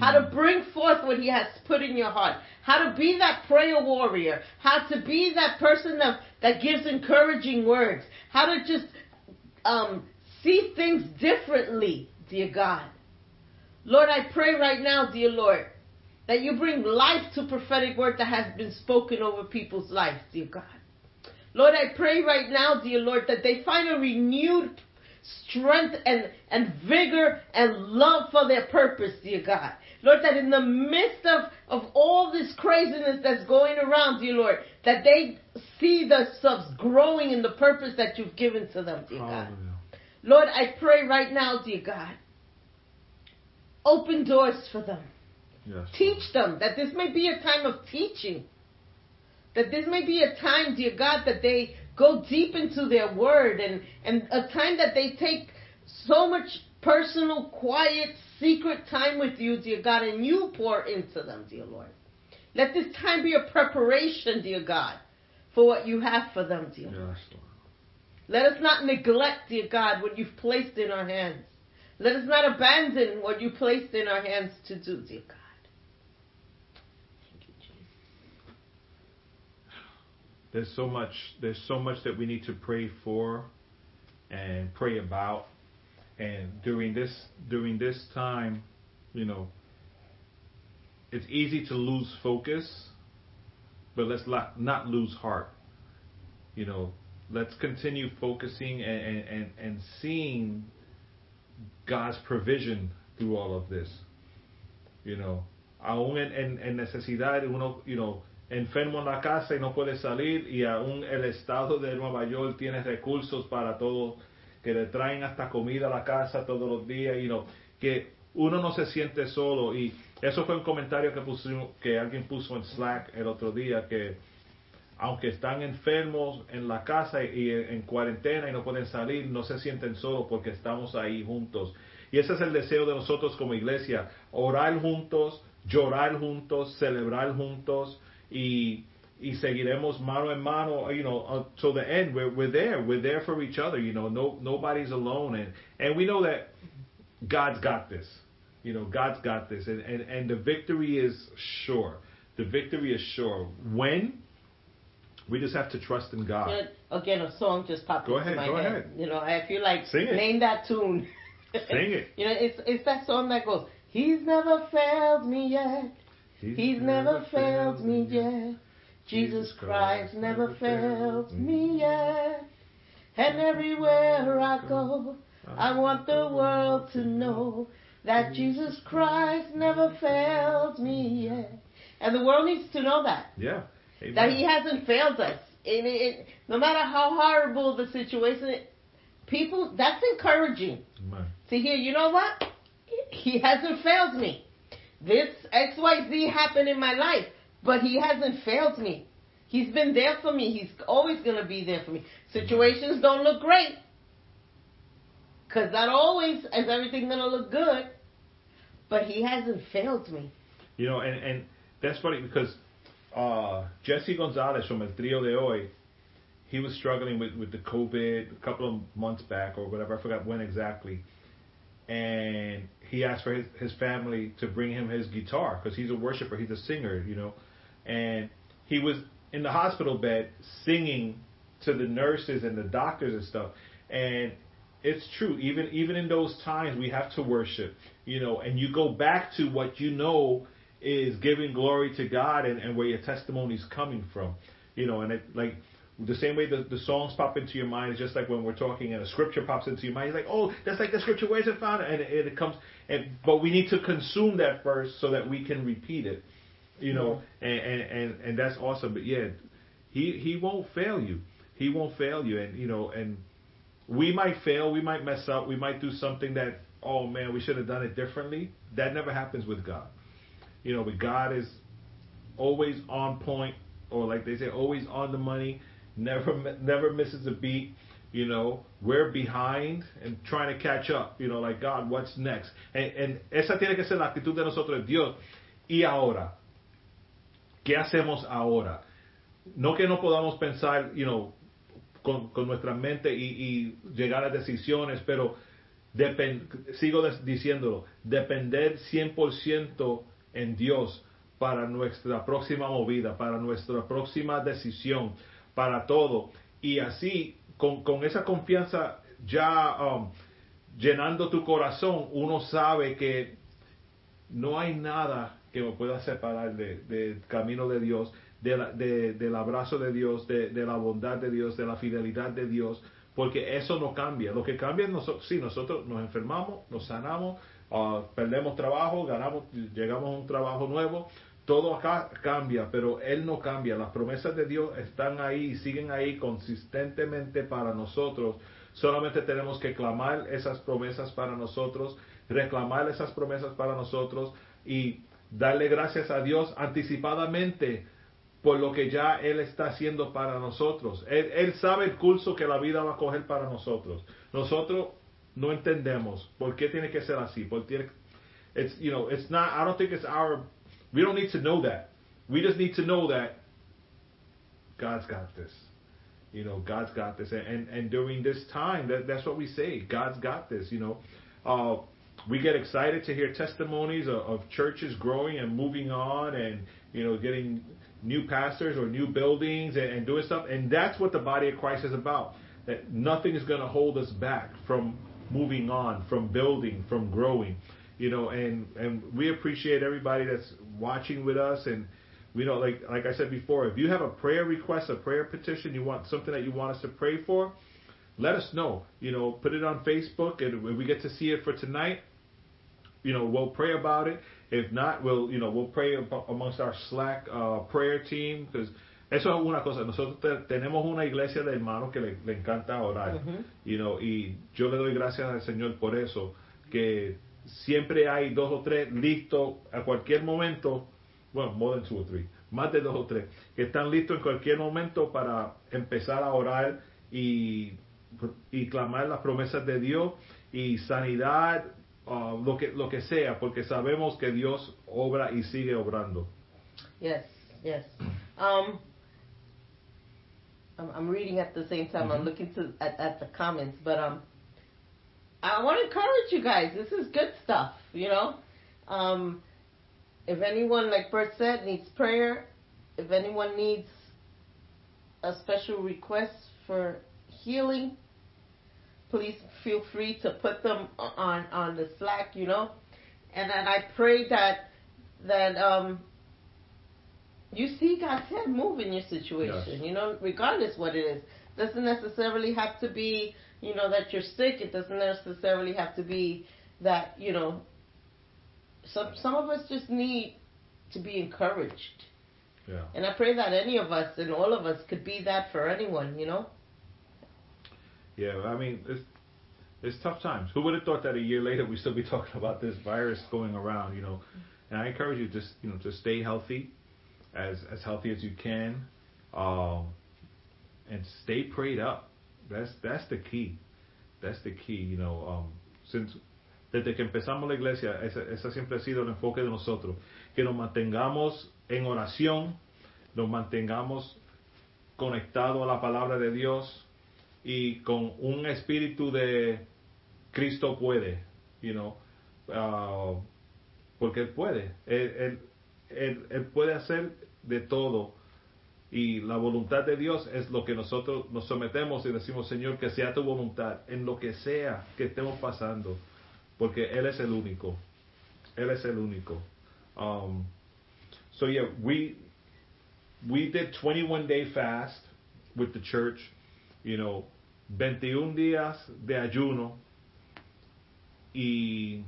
How to bring forth what he has put in your heart. How to be that prayer warrior. How to be that person that, that gives encouraging words. How to just um, see things differently, dear God. Lord, I pray right now, dear Lord, that you bring life to prophetic word that has been spoken over people's lives, dear God. Lord, I pray right now, dear Lord, that they find a renewed strength and, and vigor and love for their purpose, dear God. Lord, that in the midst of, of all this craziness that's going around, dear Lord, that they see themselves growing in the purpose that you've given to them, dear God. Lord, I pray right now, dear God, open doors for them. Yes. Teach them that this may be a time of teaching. That this may be a time, dear God, that they go deep into their word and, and a time that they take so much personal, quiet, secret time with you, dear God, and you pour into them, dear Lord. Let this time be a preparation, dear God, for what you have for them, dear Yes, Lord. Lord. Let us not neglect, dear God, what you've placed in our hands. Let us not abandon what you placed in our hands to do, dear God. Thank you, Jesus. There's so much. There's so much that we need to pray for, and pray about, and during this during this time, you know, it's easy to lose focus, but let's not not lose heart. You know, let's continue focusing and and and, seeing God's provision through all of this. You know, aún en, en, en necesidad, uno, you know, enfermo en la casa y no puede salir, y aún el estado de Nueva York tiene recursos para todo, que le traen hasta comida a la casa todos los días, you know, que uno no se siente solo. Y eso fue un comentario que, pusimos, que alguien puso en Slack el otro día, que aunque están enfermos en la casa y en cuarentena y no pueden salir, no se sienten solos porque estamos ahí juntos. Y ese es el deseo de nosotros como iglesia, orar juntos, llorar juntos, celebrar juntos y, y seguiremos mano en mano, you know, until the end. We're, we're there. We're there for each other, you know, no, nobody's alone. And, and we know that God's got this. You know, God's got this. And, and, and the victory is sure. The victory is sure. When? We just have to trust in God. Again, a song just popped Go into ahead, my go head. ahead. You know, I feel like Sing it. name that tune. Sing it. You know, it's it's that song that goes, He's never failed me yet. He's never failed me yet. Jesus Christ never failed me yet. And everywhere I go, I want the world to know that Jesus Christ never failed me yet. And the world needs to know that. Yeah. Amen. That he hasn't failed us. It, it, no matter how horrible the situation, people, that's encouraging Amen. to hear, you know what? He hasn't failed me. This XYZ happened in my life, but he hasn't failed me. He's been there for me. He's always going to be there for me. Situations don't look great. Because not always is everything going to look good. But he hasn't failed me. You know, and, and that's funny because uh, Jesse Gonzalez from El Trio de Hoy, he was struggling with, with the COVID a couple of months back or whatever. I forgot when exactly. And he asked for his, his family to bring him his guitar because he's a worshiper, he's a singer, you know. And he was in the hospital bed singing to the nurses and the doctors and stuff. And it's true. Even even in those times, we have to worship, you know. And you go back to what you know is giving glory to God and, and where your testimony is coming from, you know. And it like the same way the, the songs pop into your mind is just like when we're talking and a scripture pops into your mind. You're like, oh, that's like the scripture. Where's it found? And it, it comes. And but we need to consume that first so that we can repeat it, you know. Mm-hmm. And, and and and that's awesome. But yeah, he he won't fail you. He won't fail you. And you know and we might fail, we might mess up, we might do something that, oh man, we should have done it differently. That never happens with God. You know, but God is always on point, or like they say, always on the money, never never misses a beat. You know, we're behind and trying to catch up. You know, like God, what's next? And, and esa tiene que ser la actitud de nosotros, Dios. Y ahora, ¿qué hacemos ahora? No que no podamos pensar, you know, con, con nuestra mente y, llegar a decisiones, pero depend- sigo des- diciéndolo, depender 100% en Dios para nuestra próxima movida, para nuestra próxima decisión, para todo. Y así, con, con esa confianza ya um, llenando tu corazón, uno sabe que no hay nada que me pueda separar de- del camino de Dios, de la- de- del abrazo de Dios, de, la bondad de Dios, de la fidelidad de Dios, porque eso no cambia. Lo que cambia es nosotros, sí, nosotros nos enfermamos, nos sanamos, ah, perdemos trabajo, ganamos, llegamos a un trabajo nuevo, todo acá cambia, pero Él no cambia. Las promesas de Dios están ahí y siguen ahí consistentemente para nosotros. Solamente tenemos que clamar esas promesas para nosotros, reclamar esas promesas para nosotros y darle gracias a Dios anticipadamente por lo que ya Él está haciendo para nosotros. Él, sabe el curso que la vida va a coger para nosotros. Nosotros no entendemos por qué tiene que ser así. Por tiene, it's, you know, it's not, I don't think it's our, we don't need to know that. We just need to know that God's got this. You know, God's got this. And, and, and during this time, that, that's what we say. God's got this, you know. Uh, we get excited to hear testimonies of, of churches growing and moving on and, you know, getting new pastors or new buildings and, and doing stuff. And that's what the body of Christ is about. That nothing is going to hold us back from moving on, from building, from growing. You know, and, and we appreciate everybody that's watching with us and, we know, like like I said before, if you have a prayer request, a prayer petition, you want something that you want us to pray for, let us know. You know, put it on Facebook, and if we get to see it for tonight, you know, we'll pray about it. If not, we'll you know we'll pray amongst our Slack uh, prayer team because eso es una cosa. Nosotros te- tenemos una iglesia de hermanos que le, le encanta orar, Ujú. you know, y yo le doy gracias al Señor por eso que siempre hay dos o tres listos a cualquier momento bueno, more than two or three, más de dos o tres, que están listos en cualquier momento para empezar a orar y, y clamar las promesas de Dios y sanidad, uh, lo, que, lo que sea, porque sabemos que Dios obra y sigue obrando. Yes, yes. Um, I'm, I'm reading at the same time. I'm looking to at, at the comments, but um, I want to encourage you guys. This is good stuff, you know. Um, if anyone, like Bert said, needs prayer, if anyone needs a special request for healing, please feel free to put them on on the Slack, you know. And then I pray that that um you see God's hand move in your situation, Yes. you know, regardless what it is. Doesn't necessarily have to be, you know, that you're sick. It doesn't necessarily have to be that, you know, some some of us just need to be encouraged. Yeah. And I pray that any of us and all of us could be that for anyone, you know? Yeah, I mean, it's, it's tough times. Who would have thought that a year later we'd still be talking about this virus going around, you know? And I encourage you just, you know, to stay healthy, as as healthy as you can, um, and stay prayed up. That's that's the key. That's the key, you know. Um, since desde que empezamos la iglesia, ese, ese siempre ha sido el enfoque de nosotros, que nos mantengamos en oración, nos mantengamos conectados a la palabra de Dios y con un espíritu de Cristo puede, you know, uh, porque él puede, él, él, él, él puede hacer de todo y la voluntad de Dios es lo que nosotros nos sometemos y decimos Señor que sea tu voluntad en lo que sea que estemos pasando porque él es el único él es el único um, so yeah we we did 21 day fast with the church you know 21 días de ayuno y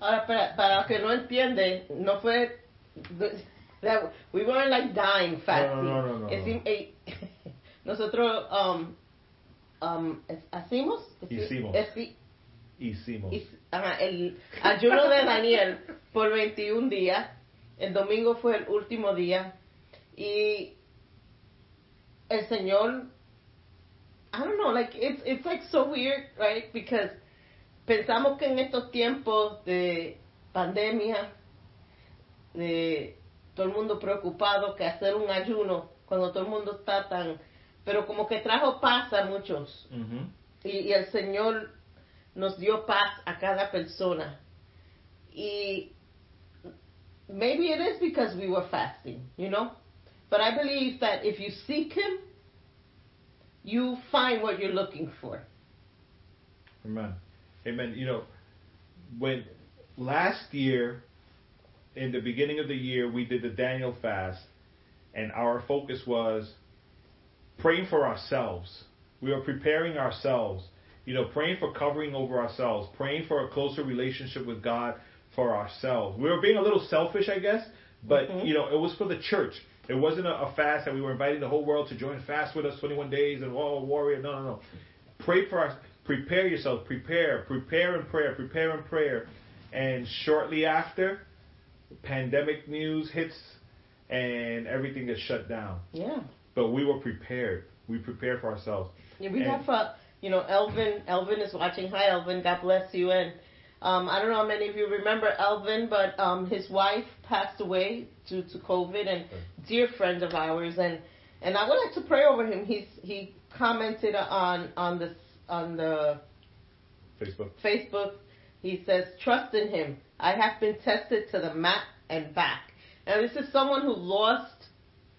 Ahora, para, para que no entienden, no fue. That we weren't like dying fasting. No, no, no, no, nosotros um, um, hacimos. Hicimos. Hicimos ajá, el ayuno de Daniel por 21 días. El domingo fue el último día. Y el Señor. I don't know, like, it's, it's like so weird, right? Because pensamos que en estos tiempos de pandemia, de todo el mundo preocupado, que hacer un ayuno cuando todo el mundo está tan... Pero como que trajo paz a muchos. Y, y el Señor nos dio paz a cada persona. Y maybe it is because we were fasting, you know? But I believe that if you seek Him, you find what you're looking for. Amen. Amen. You know, when last year, in the beginning of the year, we did the Daniel fast, and our focus was praying for ourselves. We were preparing ourselves, you know, praying for covering over ourselves, praying for a closer relationship with God for ourselves. We were being a little selfish, I guess, but Mhm. you know, it was for the church. It wasn't a, a fast that we were inviting the whole world to join fast with us 21 days and oh warrior. No, no, no. Pray for us. Prepare yourself. Prepare. Prepare in prayer. Prepare in prayer. And shortly after, pandemic news hits and everything gets shut down. Yeah. But we were prepared. We prepared for ourselves. Yeah, we And- have, uh, you know, Elvin. Elvin is watching. Hi, Elvin. God bless you. And um, I don't know how many of you remember Elvin, but um, his wife passed away due to COVID, and dear friend of ours. And and I would like to pray over him. He's he commented on on this on the Facebook. Facebook. He says, "Trust in Him. I have been tested to the mat and back." And this is someone who lost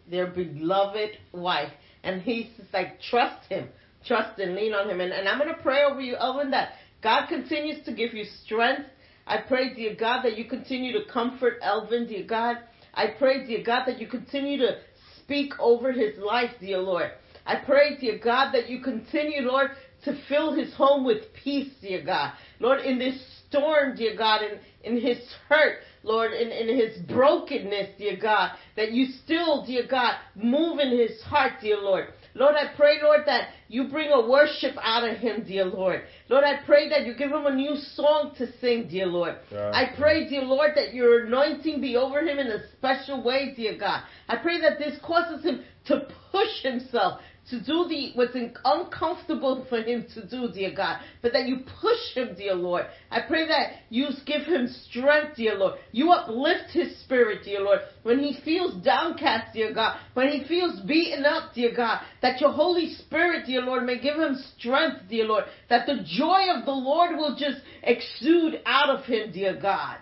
their beloved wife, and he's just like, "Trust Him, trust and lean on Him." And, and I'm going to pray over you, Elvin, that God continues to give you strength. I pray, dear God, that you continue to comfort Elvin, dear God. I pray, dear God, that you continue to speak over his life, dear Lord. I pray, dear God, that you continue, Lord, to fill his home with peace, dear God. Lord, in this storm, dear God, in, in his hurt, Lord, in, in his brokenness, dear God, that you still, dear God, move in his heart, dear Lord. Lord, I pray, Lord, that you bring a worship out of him, dear Lord. Lord, I pray that you give him a new song to sing, dear Lord. I pray, dear Lord, that your anointing be over him in a special way, dear God. I pray that this causes him to push himself to do the what's uncomfortable for him to do, dear God, but that you push him, dear Lord. I pray that you give him strength, dear Lord. You uplift his spirit, dear Lord, when he feels downcast, dear God, when he feels beaten up, dear God, that your Holy Spirit, dear Lord, may give him strength, dear Lord, that the joy of the Lord will just exude out of him, dear God.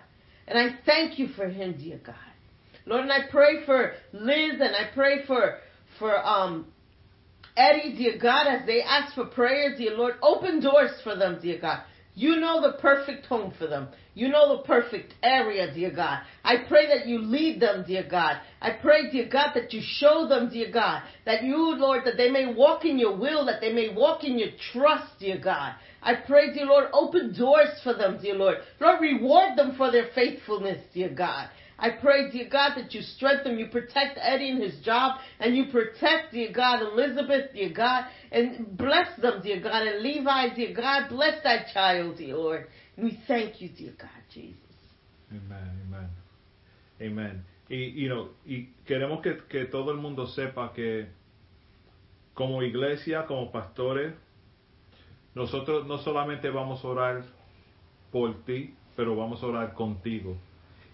And I thank you for him, dear God. Lord, and I pray for Liz and I pray for for um Eddie, dear God, as they ask for prayer, dear Lord, open doors for them, dear God. You know the perfect home for them. You know the perfect area, dear God. I pray that you lead them, dear God. I pray, dear God, that you show them, dear God, that you, Lord, that they may walk in your will, that they may walk in your trust, dear God. I pray, dear Lord, open doors for them, dear Lord. Lord, reward them for their faithfulness, dear God. I pray, dear God, that you strengthen, you protect Eddie and his job, and you protect, dear God, Elizabeth, dear God, and bless them, dear God, and Levi, dear God, bless that child, dear Lord. And we thank you, dear God, Jesus. Amen, amen. Amen. Y, you know, y queremos que, que todo el mundo sepa que como iglesia, como pastores, nosotros no solamente vamos a orar por ti, pero vamos a orar contigo.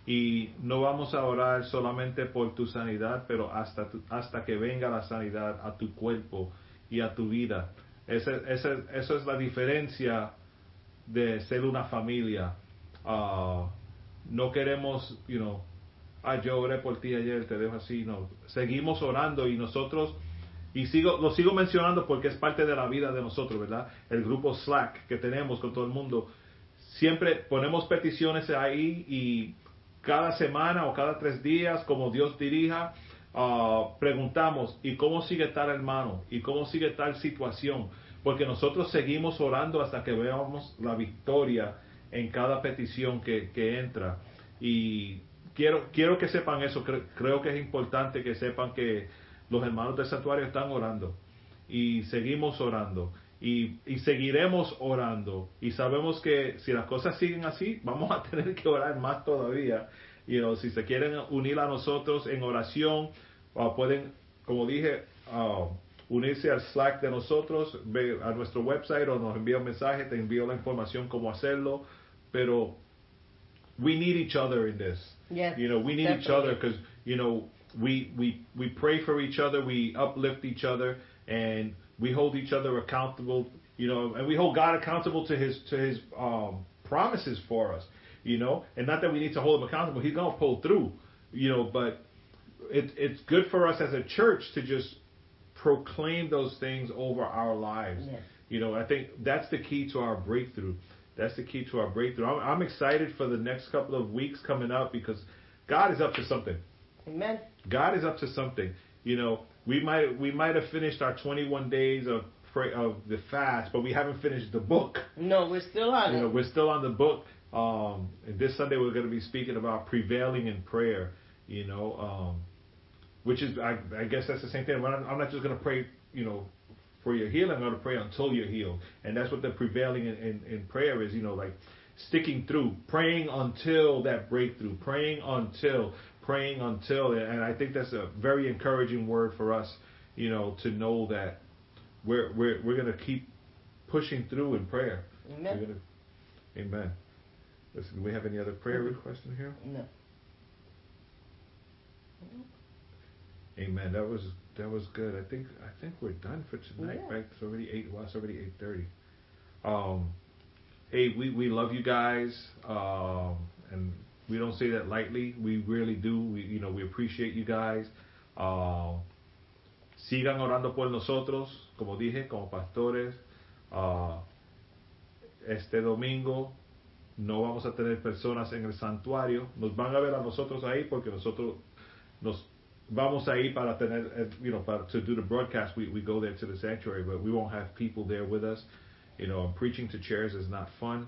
Y no vamos a orar solamente por tu sanidad, pero hasta, tu- hasta que venga la sanidad a tu cuerpo y a tu vida. Ese, ese, eso es la diferencia de ser una familia. Ah, no queremos, you know, ah, yo oré por ti ayer, te dejo así, no. Seguimos orando y nosotros, y sigo, lo sigo mencionando porque es parte de la vida de nosotros, ¿verdad? El grupo Slack que tenemos con todo el mundo. Siempre ponemos peticiones ahí y cada semana o cada tres días, como Dios dirija, ah, preguntamos, ¿y cómo sigue tal hermano? ¿Y cómo sigue tal situación? Porque nosotros seguimos orando hasta que veamos la victoria en cada petición que, que entra. Y quiero, quiero que sepan eso, cre- creo que es importante que sepan que los hermanos del santuario están orando y seguimos orando y, y seguiremos orando. Y sabemos que si las cosas siguen así vamos a tener que orar más todavía. Y si se quieren unir a nosotros en oración uh, pueden como dije uh, unirse al Slack de nosotros ve a nuestro website o nos envía un mensaje te envío la información cómo hacerlo. Pero we need each other in this. Yes, you know we need each other because you know we we we pray for each other we uplift each other and we hold each other accountable You know, and we hold God accountable to His to His um, promises for us. You know, and not that we need to hold Him accountable. He's gonna pull through. You know, but it, it's good for us as a church to just proclaim those things over our lives. Yes. You know, I think that's the key to our breakthrough. That's the key to our breakthrough. I'm, I'm excited for the next couple of weeks coming up because God is up to something. Amen. God is up to something. You know, we might we might have finished our 21 days of pray, of the fast, but we haven't finished the book. No, we're still on You know, we're still on the book. Um, and this Sunday we're going to be speaking about prevailing in prayer. You know, um, which is I, I guess that's the same thing. I'm not, I'm not just going to pray. You know, for your healing. I'm going to pray until you're healed, and that's what the prevailing in, in, in prayer is. You know, like sticking through, praying until that breakthrough, praying until, praying until, and I think that's a very encouraging word for us. You know, to know that we're we're we're going to keep pushing through in prayer. Amen. Gonna, amen. Listen, do we have any other prayer requests in here? No. Amen. That was that was good. I think I think we're done for tonight, Yeah. right? It's already eight. Well, it's already eight thirty. Um, hey, we we love you guys, um, and we don't say that lightly. We really do. We you know we appreciate you guys. Um, sigan orando por nosotros, como dije, como pastores. Ah, este domingo no vamos a tener personas en el santuario. Nos van a ver a nosotros ahí porque nosotros nos vamos ahí para tener, you know, para, to do the broadcast. We, we go there to the sanctuary, but we won't have people there with us. You know, preaching to chairs is not fun.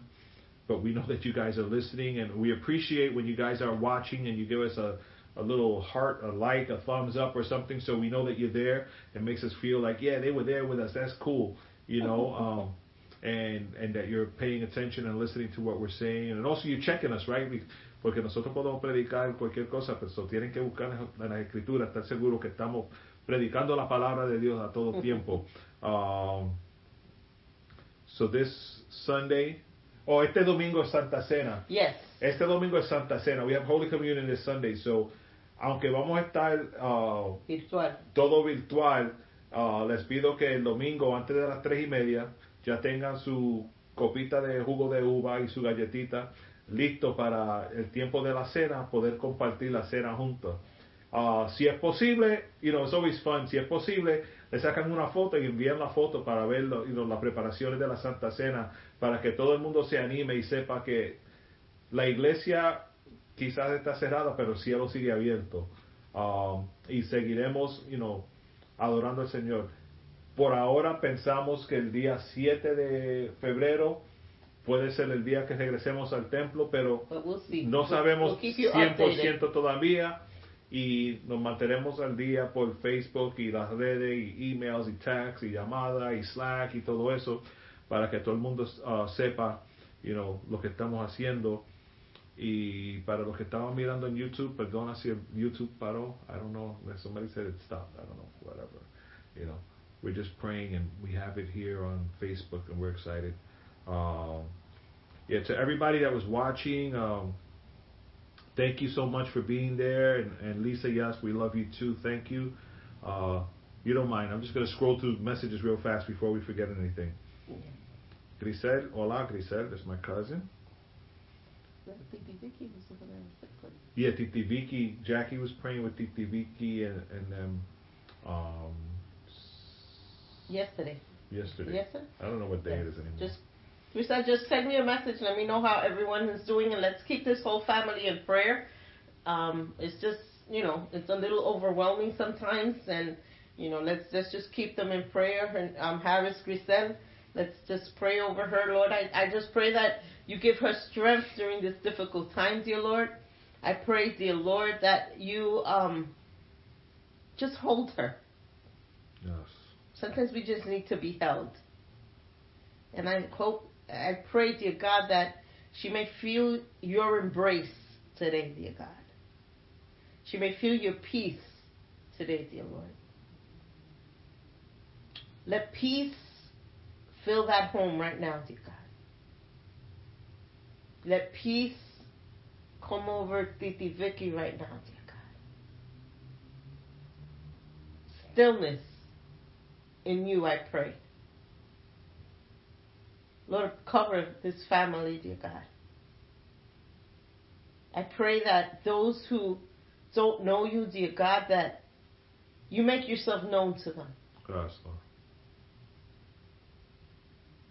But we know that you guys are listening, and we appreciate when you guys are watching and you give us a, a little heart, a like, a thumbs up, or something, so we know that you're there. It makes us feel like, yeah, they were there with us. That's cool, you know. Um, and and that you're paying attention and listening to what we're saying, and also you're checking us, right? We- Porque nosotros podemos predicar cualquier cosa, pero tienen que buscar en la escritura, estar seguros que estamos predicando la palabra de Dios a todo tiempo. Um, so this Sunday, oh, este domingo es Santa Cena. Yes. Este domingo es Santa Cena. We have Holy Communion this Sunday, so aunque vamos a estar uh, Virtual. todo virtual, uh, les pido que el domingo antes de las tres y media ya tengan su copita de jugo de uva y su galletita listo para el tiempo de la cena, poder compartir la cena juntos. Uh, si es posible, you know, it's always fun. Si es posible, le sacan una foto y envían la foto para ver you know, las preparaciones de la Santa Cena, para que todo el mundo se anime y sepa que la iglesia quizás está cerrada, pero el cielo sigue abierto. Um, y seguiremos, you know, adorando al Señor. Por ahora pensamos que el día 7 de febrero puede ser el día que regresemos al templo, pero we'll no sabemos we'll keep you updated. 100% todavía y nos mantenemos al día por Facebook y las redes y emails y texts y llamadas y Slack y todo eso para que todo el mundo uh, sepa you know, lo que estamos haciendo y para los que estaban mirando en YouTube perdona si YouTube paró I don't know somebody said it stopped I don't know whatever you know we're just praying and we have it here on Facebook and we're excited um, yeah to everybody that was watching um, thank you so much for being there. And, and Lisa, yes, we love you too. Thank you. Uh, you don't mind. I'm just going to scroll through messages real fast before we forget anything. Grisel, hola, Grisel, that's my cousin. Yeah, Titi Vicky, Jackie was praying with Titi Vicky and, and them um, Yesterday. yesterday. Yesterday? I don't know what day it is anymore. Just, Risa, just send me a message. Let me know how everyone is doing, and let's keep this whole family in prayer. Um, it's just, you know, it's a little overwhelming sometimes, and you know, let's let's just keep them in prayer. And um, Harris Grisel, let's just pray over her, Lord. I, I just pray that you give her strength during this difficult time, dear Lord. I pray, dear Lord, that you um, just hold her. yes. Sometimes we just need to be held. And I hope, I pray, dear God, that she may feel your embrace today, dear God. She may feel your peace today, dear Lord. Let peace fill that home right now, dear God. Let peace come over Titi Vicky right now, dear God. Stillness in you, I pray. Lord, cover this family, dear God. I pray that those who don't know you, dear God, that you make yourself known to them. Yes, Lord.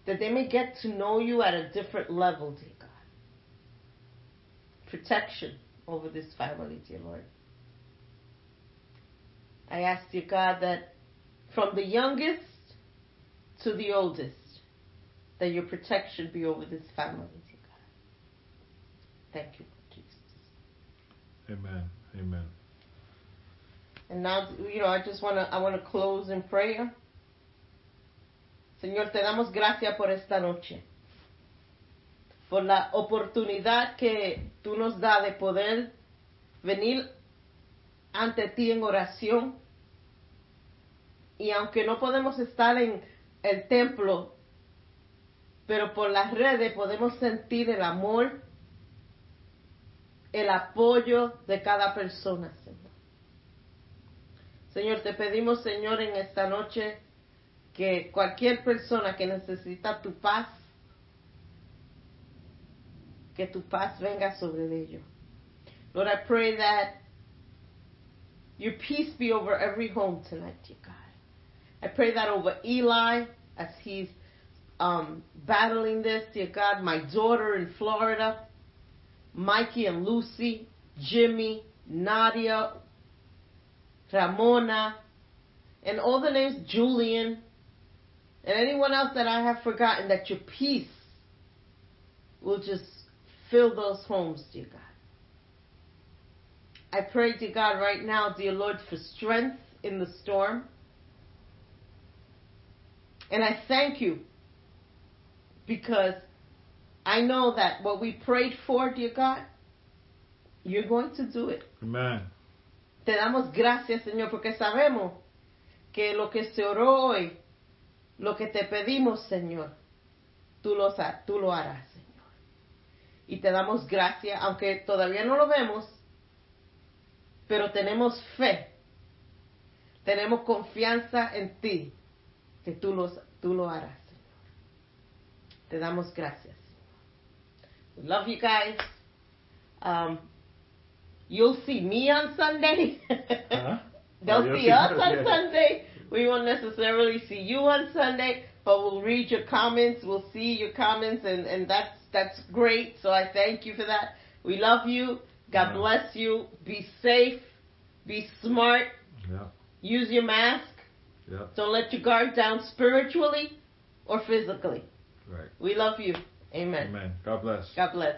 That they may get to know you at a different level, dear God. Protection over this family, dear Lord. I ask, dear God, that from the youngest to the oldest, that your protection be over this family, dear God. Thank you, Jesus. Amen. Amen. And now, you know, I just want to I want to close in prayer. Señor, te damos gracias por esta noche. Por la oportunidad que tú nos das de poder venir ante ti en oración. Y aunque no podemos estar en el templo, pero por las redes podemos sentir el amor, el apoyo de cada persona, Señor. Señor, te pedimos, Señor, en esta noche que cualquier persona que necesita tu paz, que tu paz venga sobre ellos. Lord, I pray that your peace be over every home tonight, dear God. I pray that over Eli as he's um, battling this, dear God, my daughter in Florida, Mikey and Lucy, Jimmy, Nadia, Ramona, and all the names, Julian, and anyone else that I have forgotten, that your peace will just fill those homes, dear God. I pray, dear God, right now, dear Lord, for strength in the storm. And I thank you because I know that what we prayed for, dear God, you're going to do it. Amen. Te damos gracias, Señor, porque sabemos que lo que se oró hoy, lo que te pedimos, Señor, tú lo, tú lo harás, Señor. Y te damos gracias, aunque todavía no lo vemos, pero tenemos fe, tenemos confianza en ti, que tú, los, tú lo harás, Señor. Te damos gracias. We love you guys. Um, you'll see me on Sunday. Huh? They'll Oh, see us on. Sunday. We won't necessarily see you on Sunday, but we'll read your comments. We'll see your comments, and, and that's that's great. So I thank you for that. We love you. God Yeah. bless you. Be safe. Be smart. Yeah. Use your mask. Yeah. Don't let your guard down spiritually or physically. Right. We love you. Amen. Amen. God bless. God bless.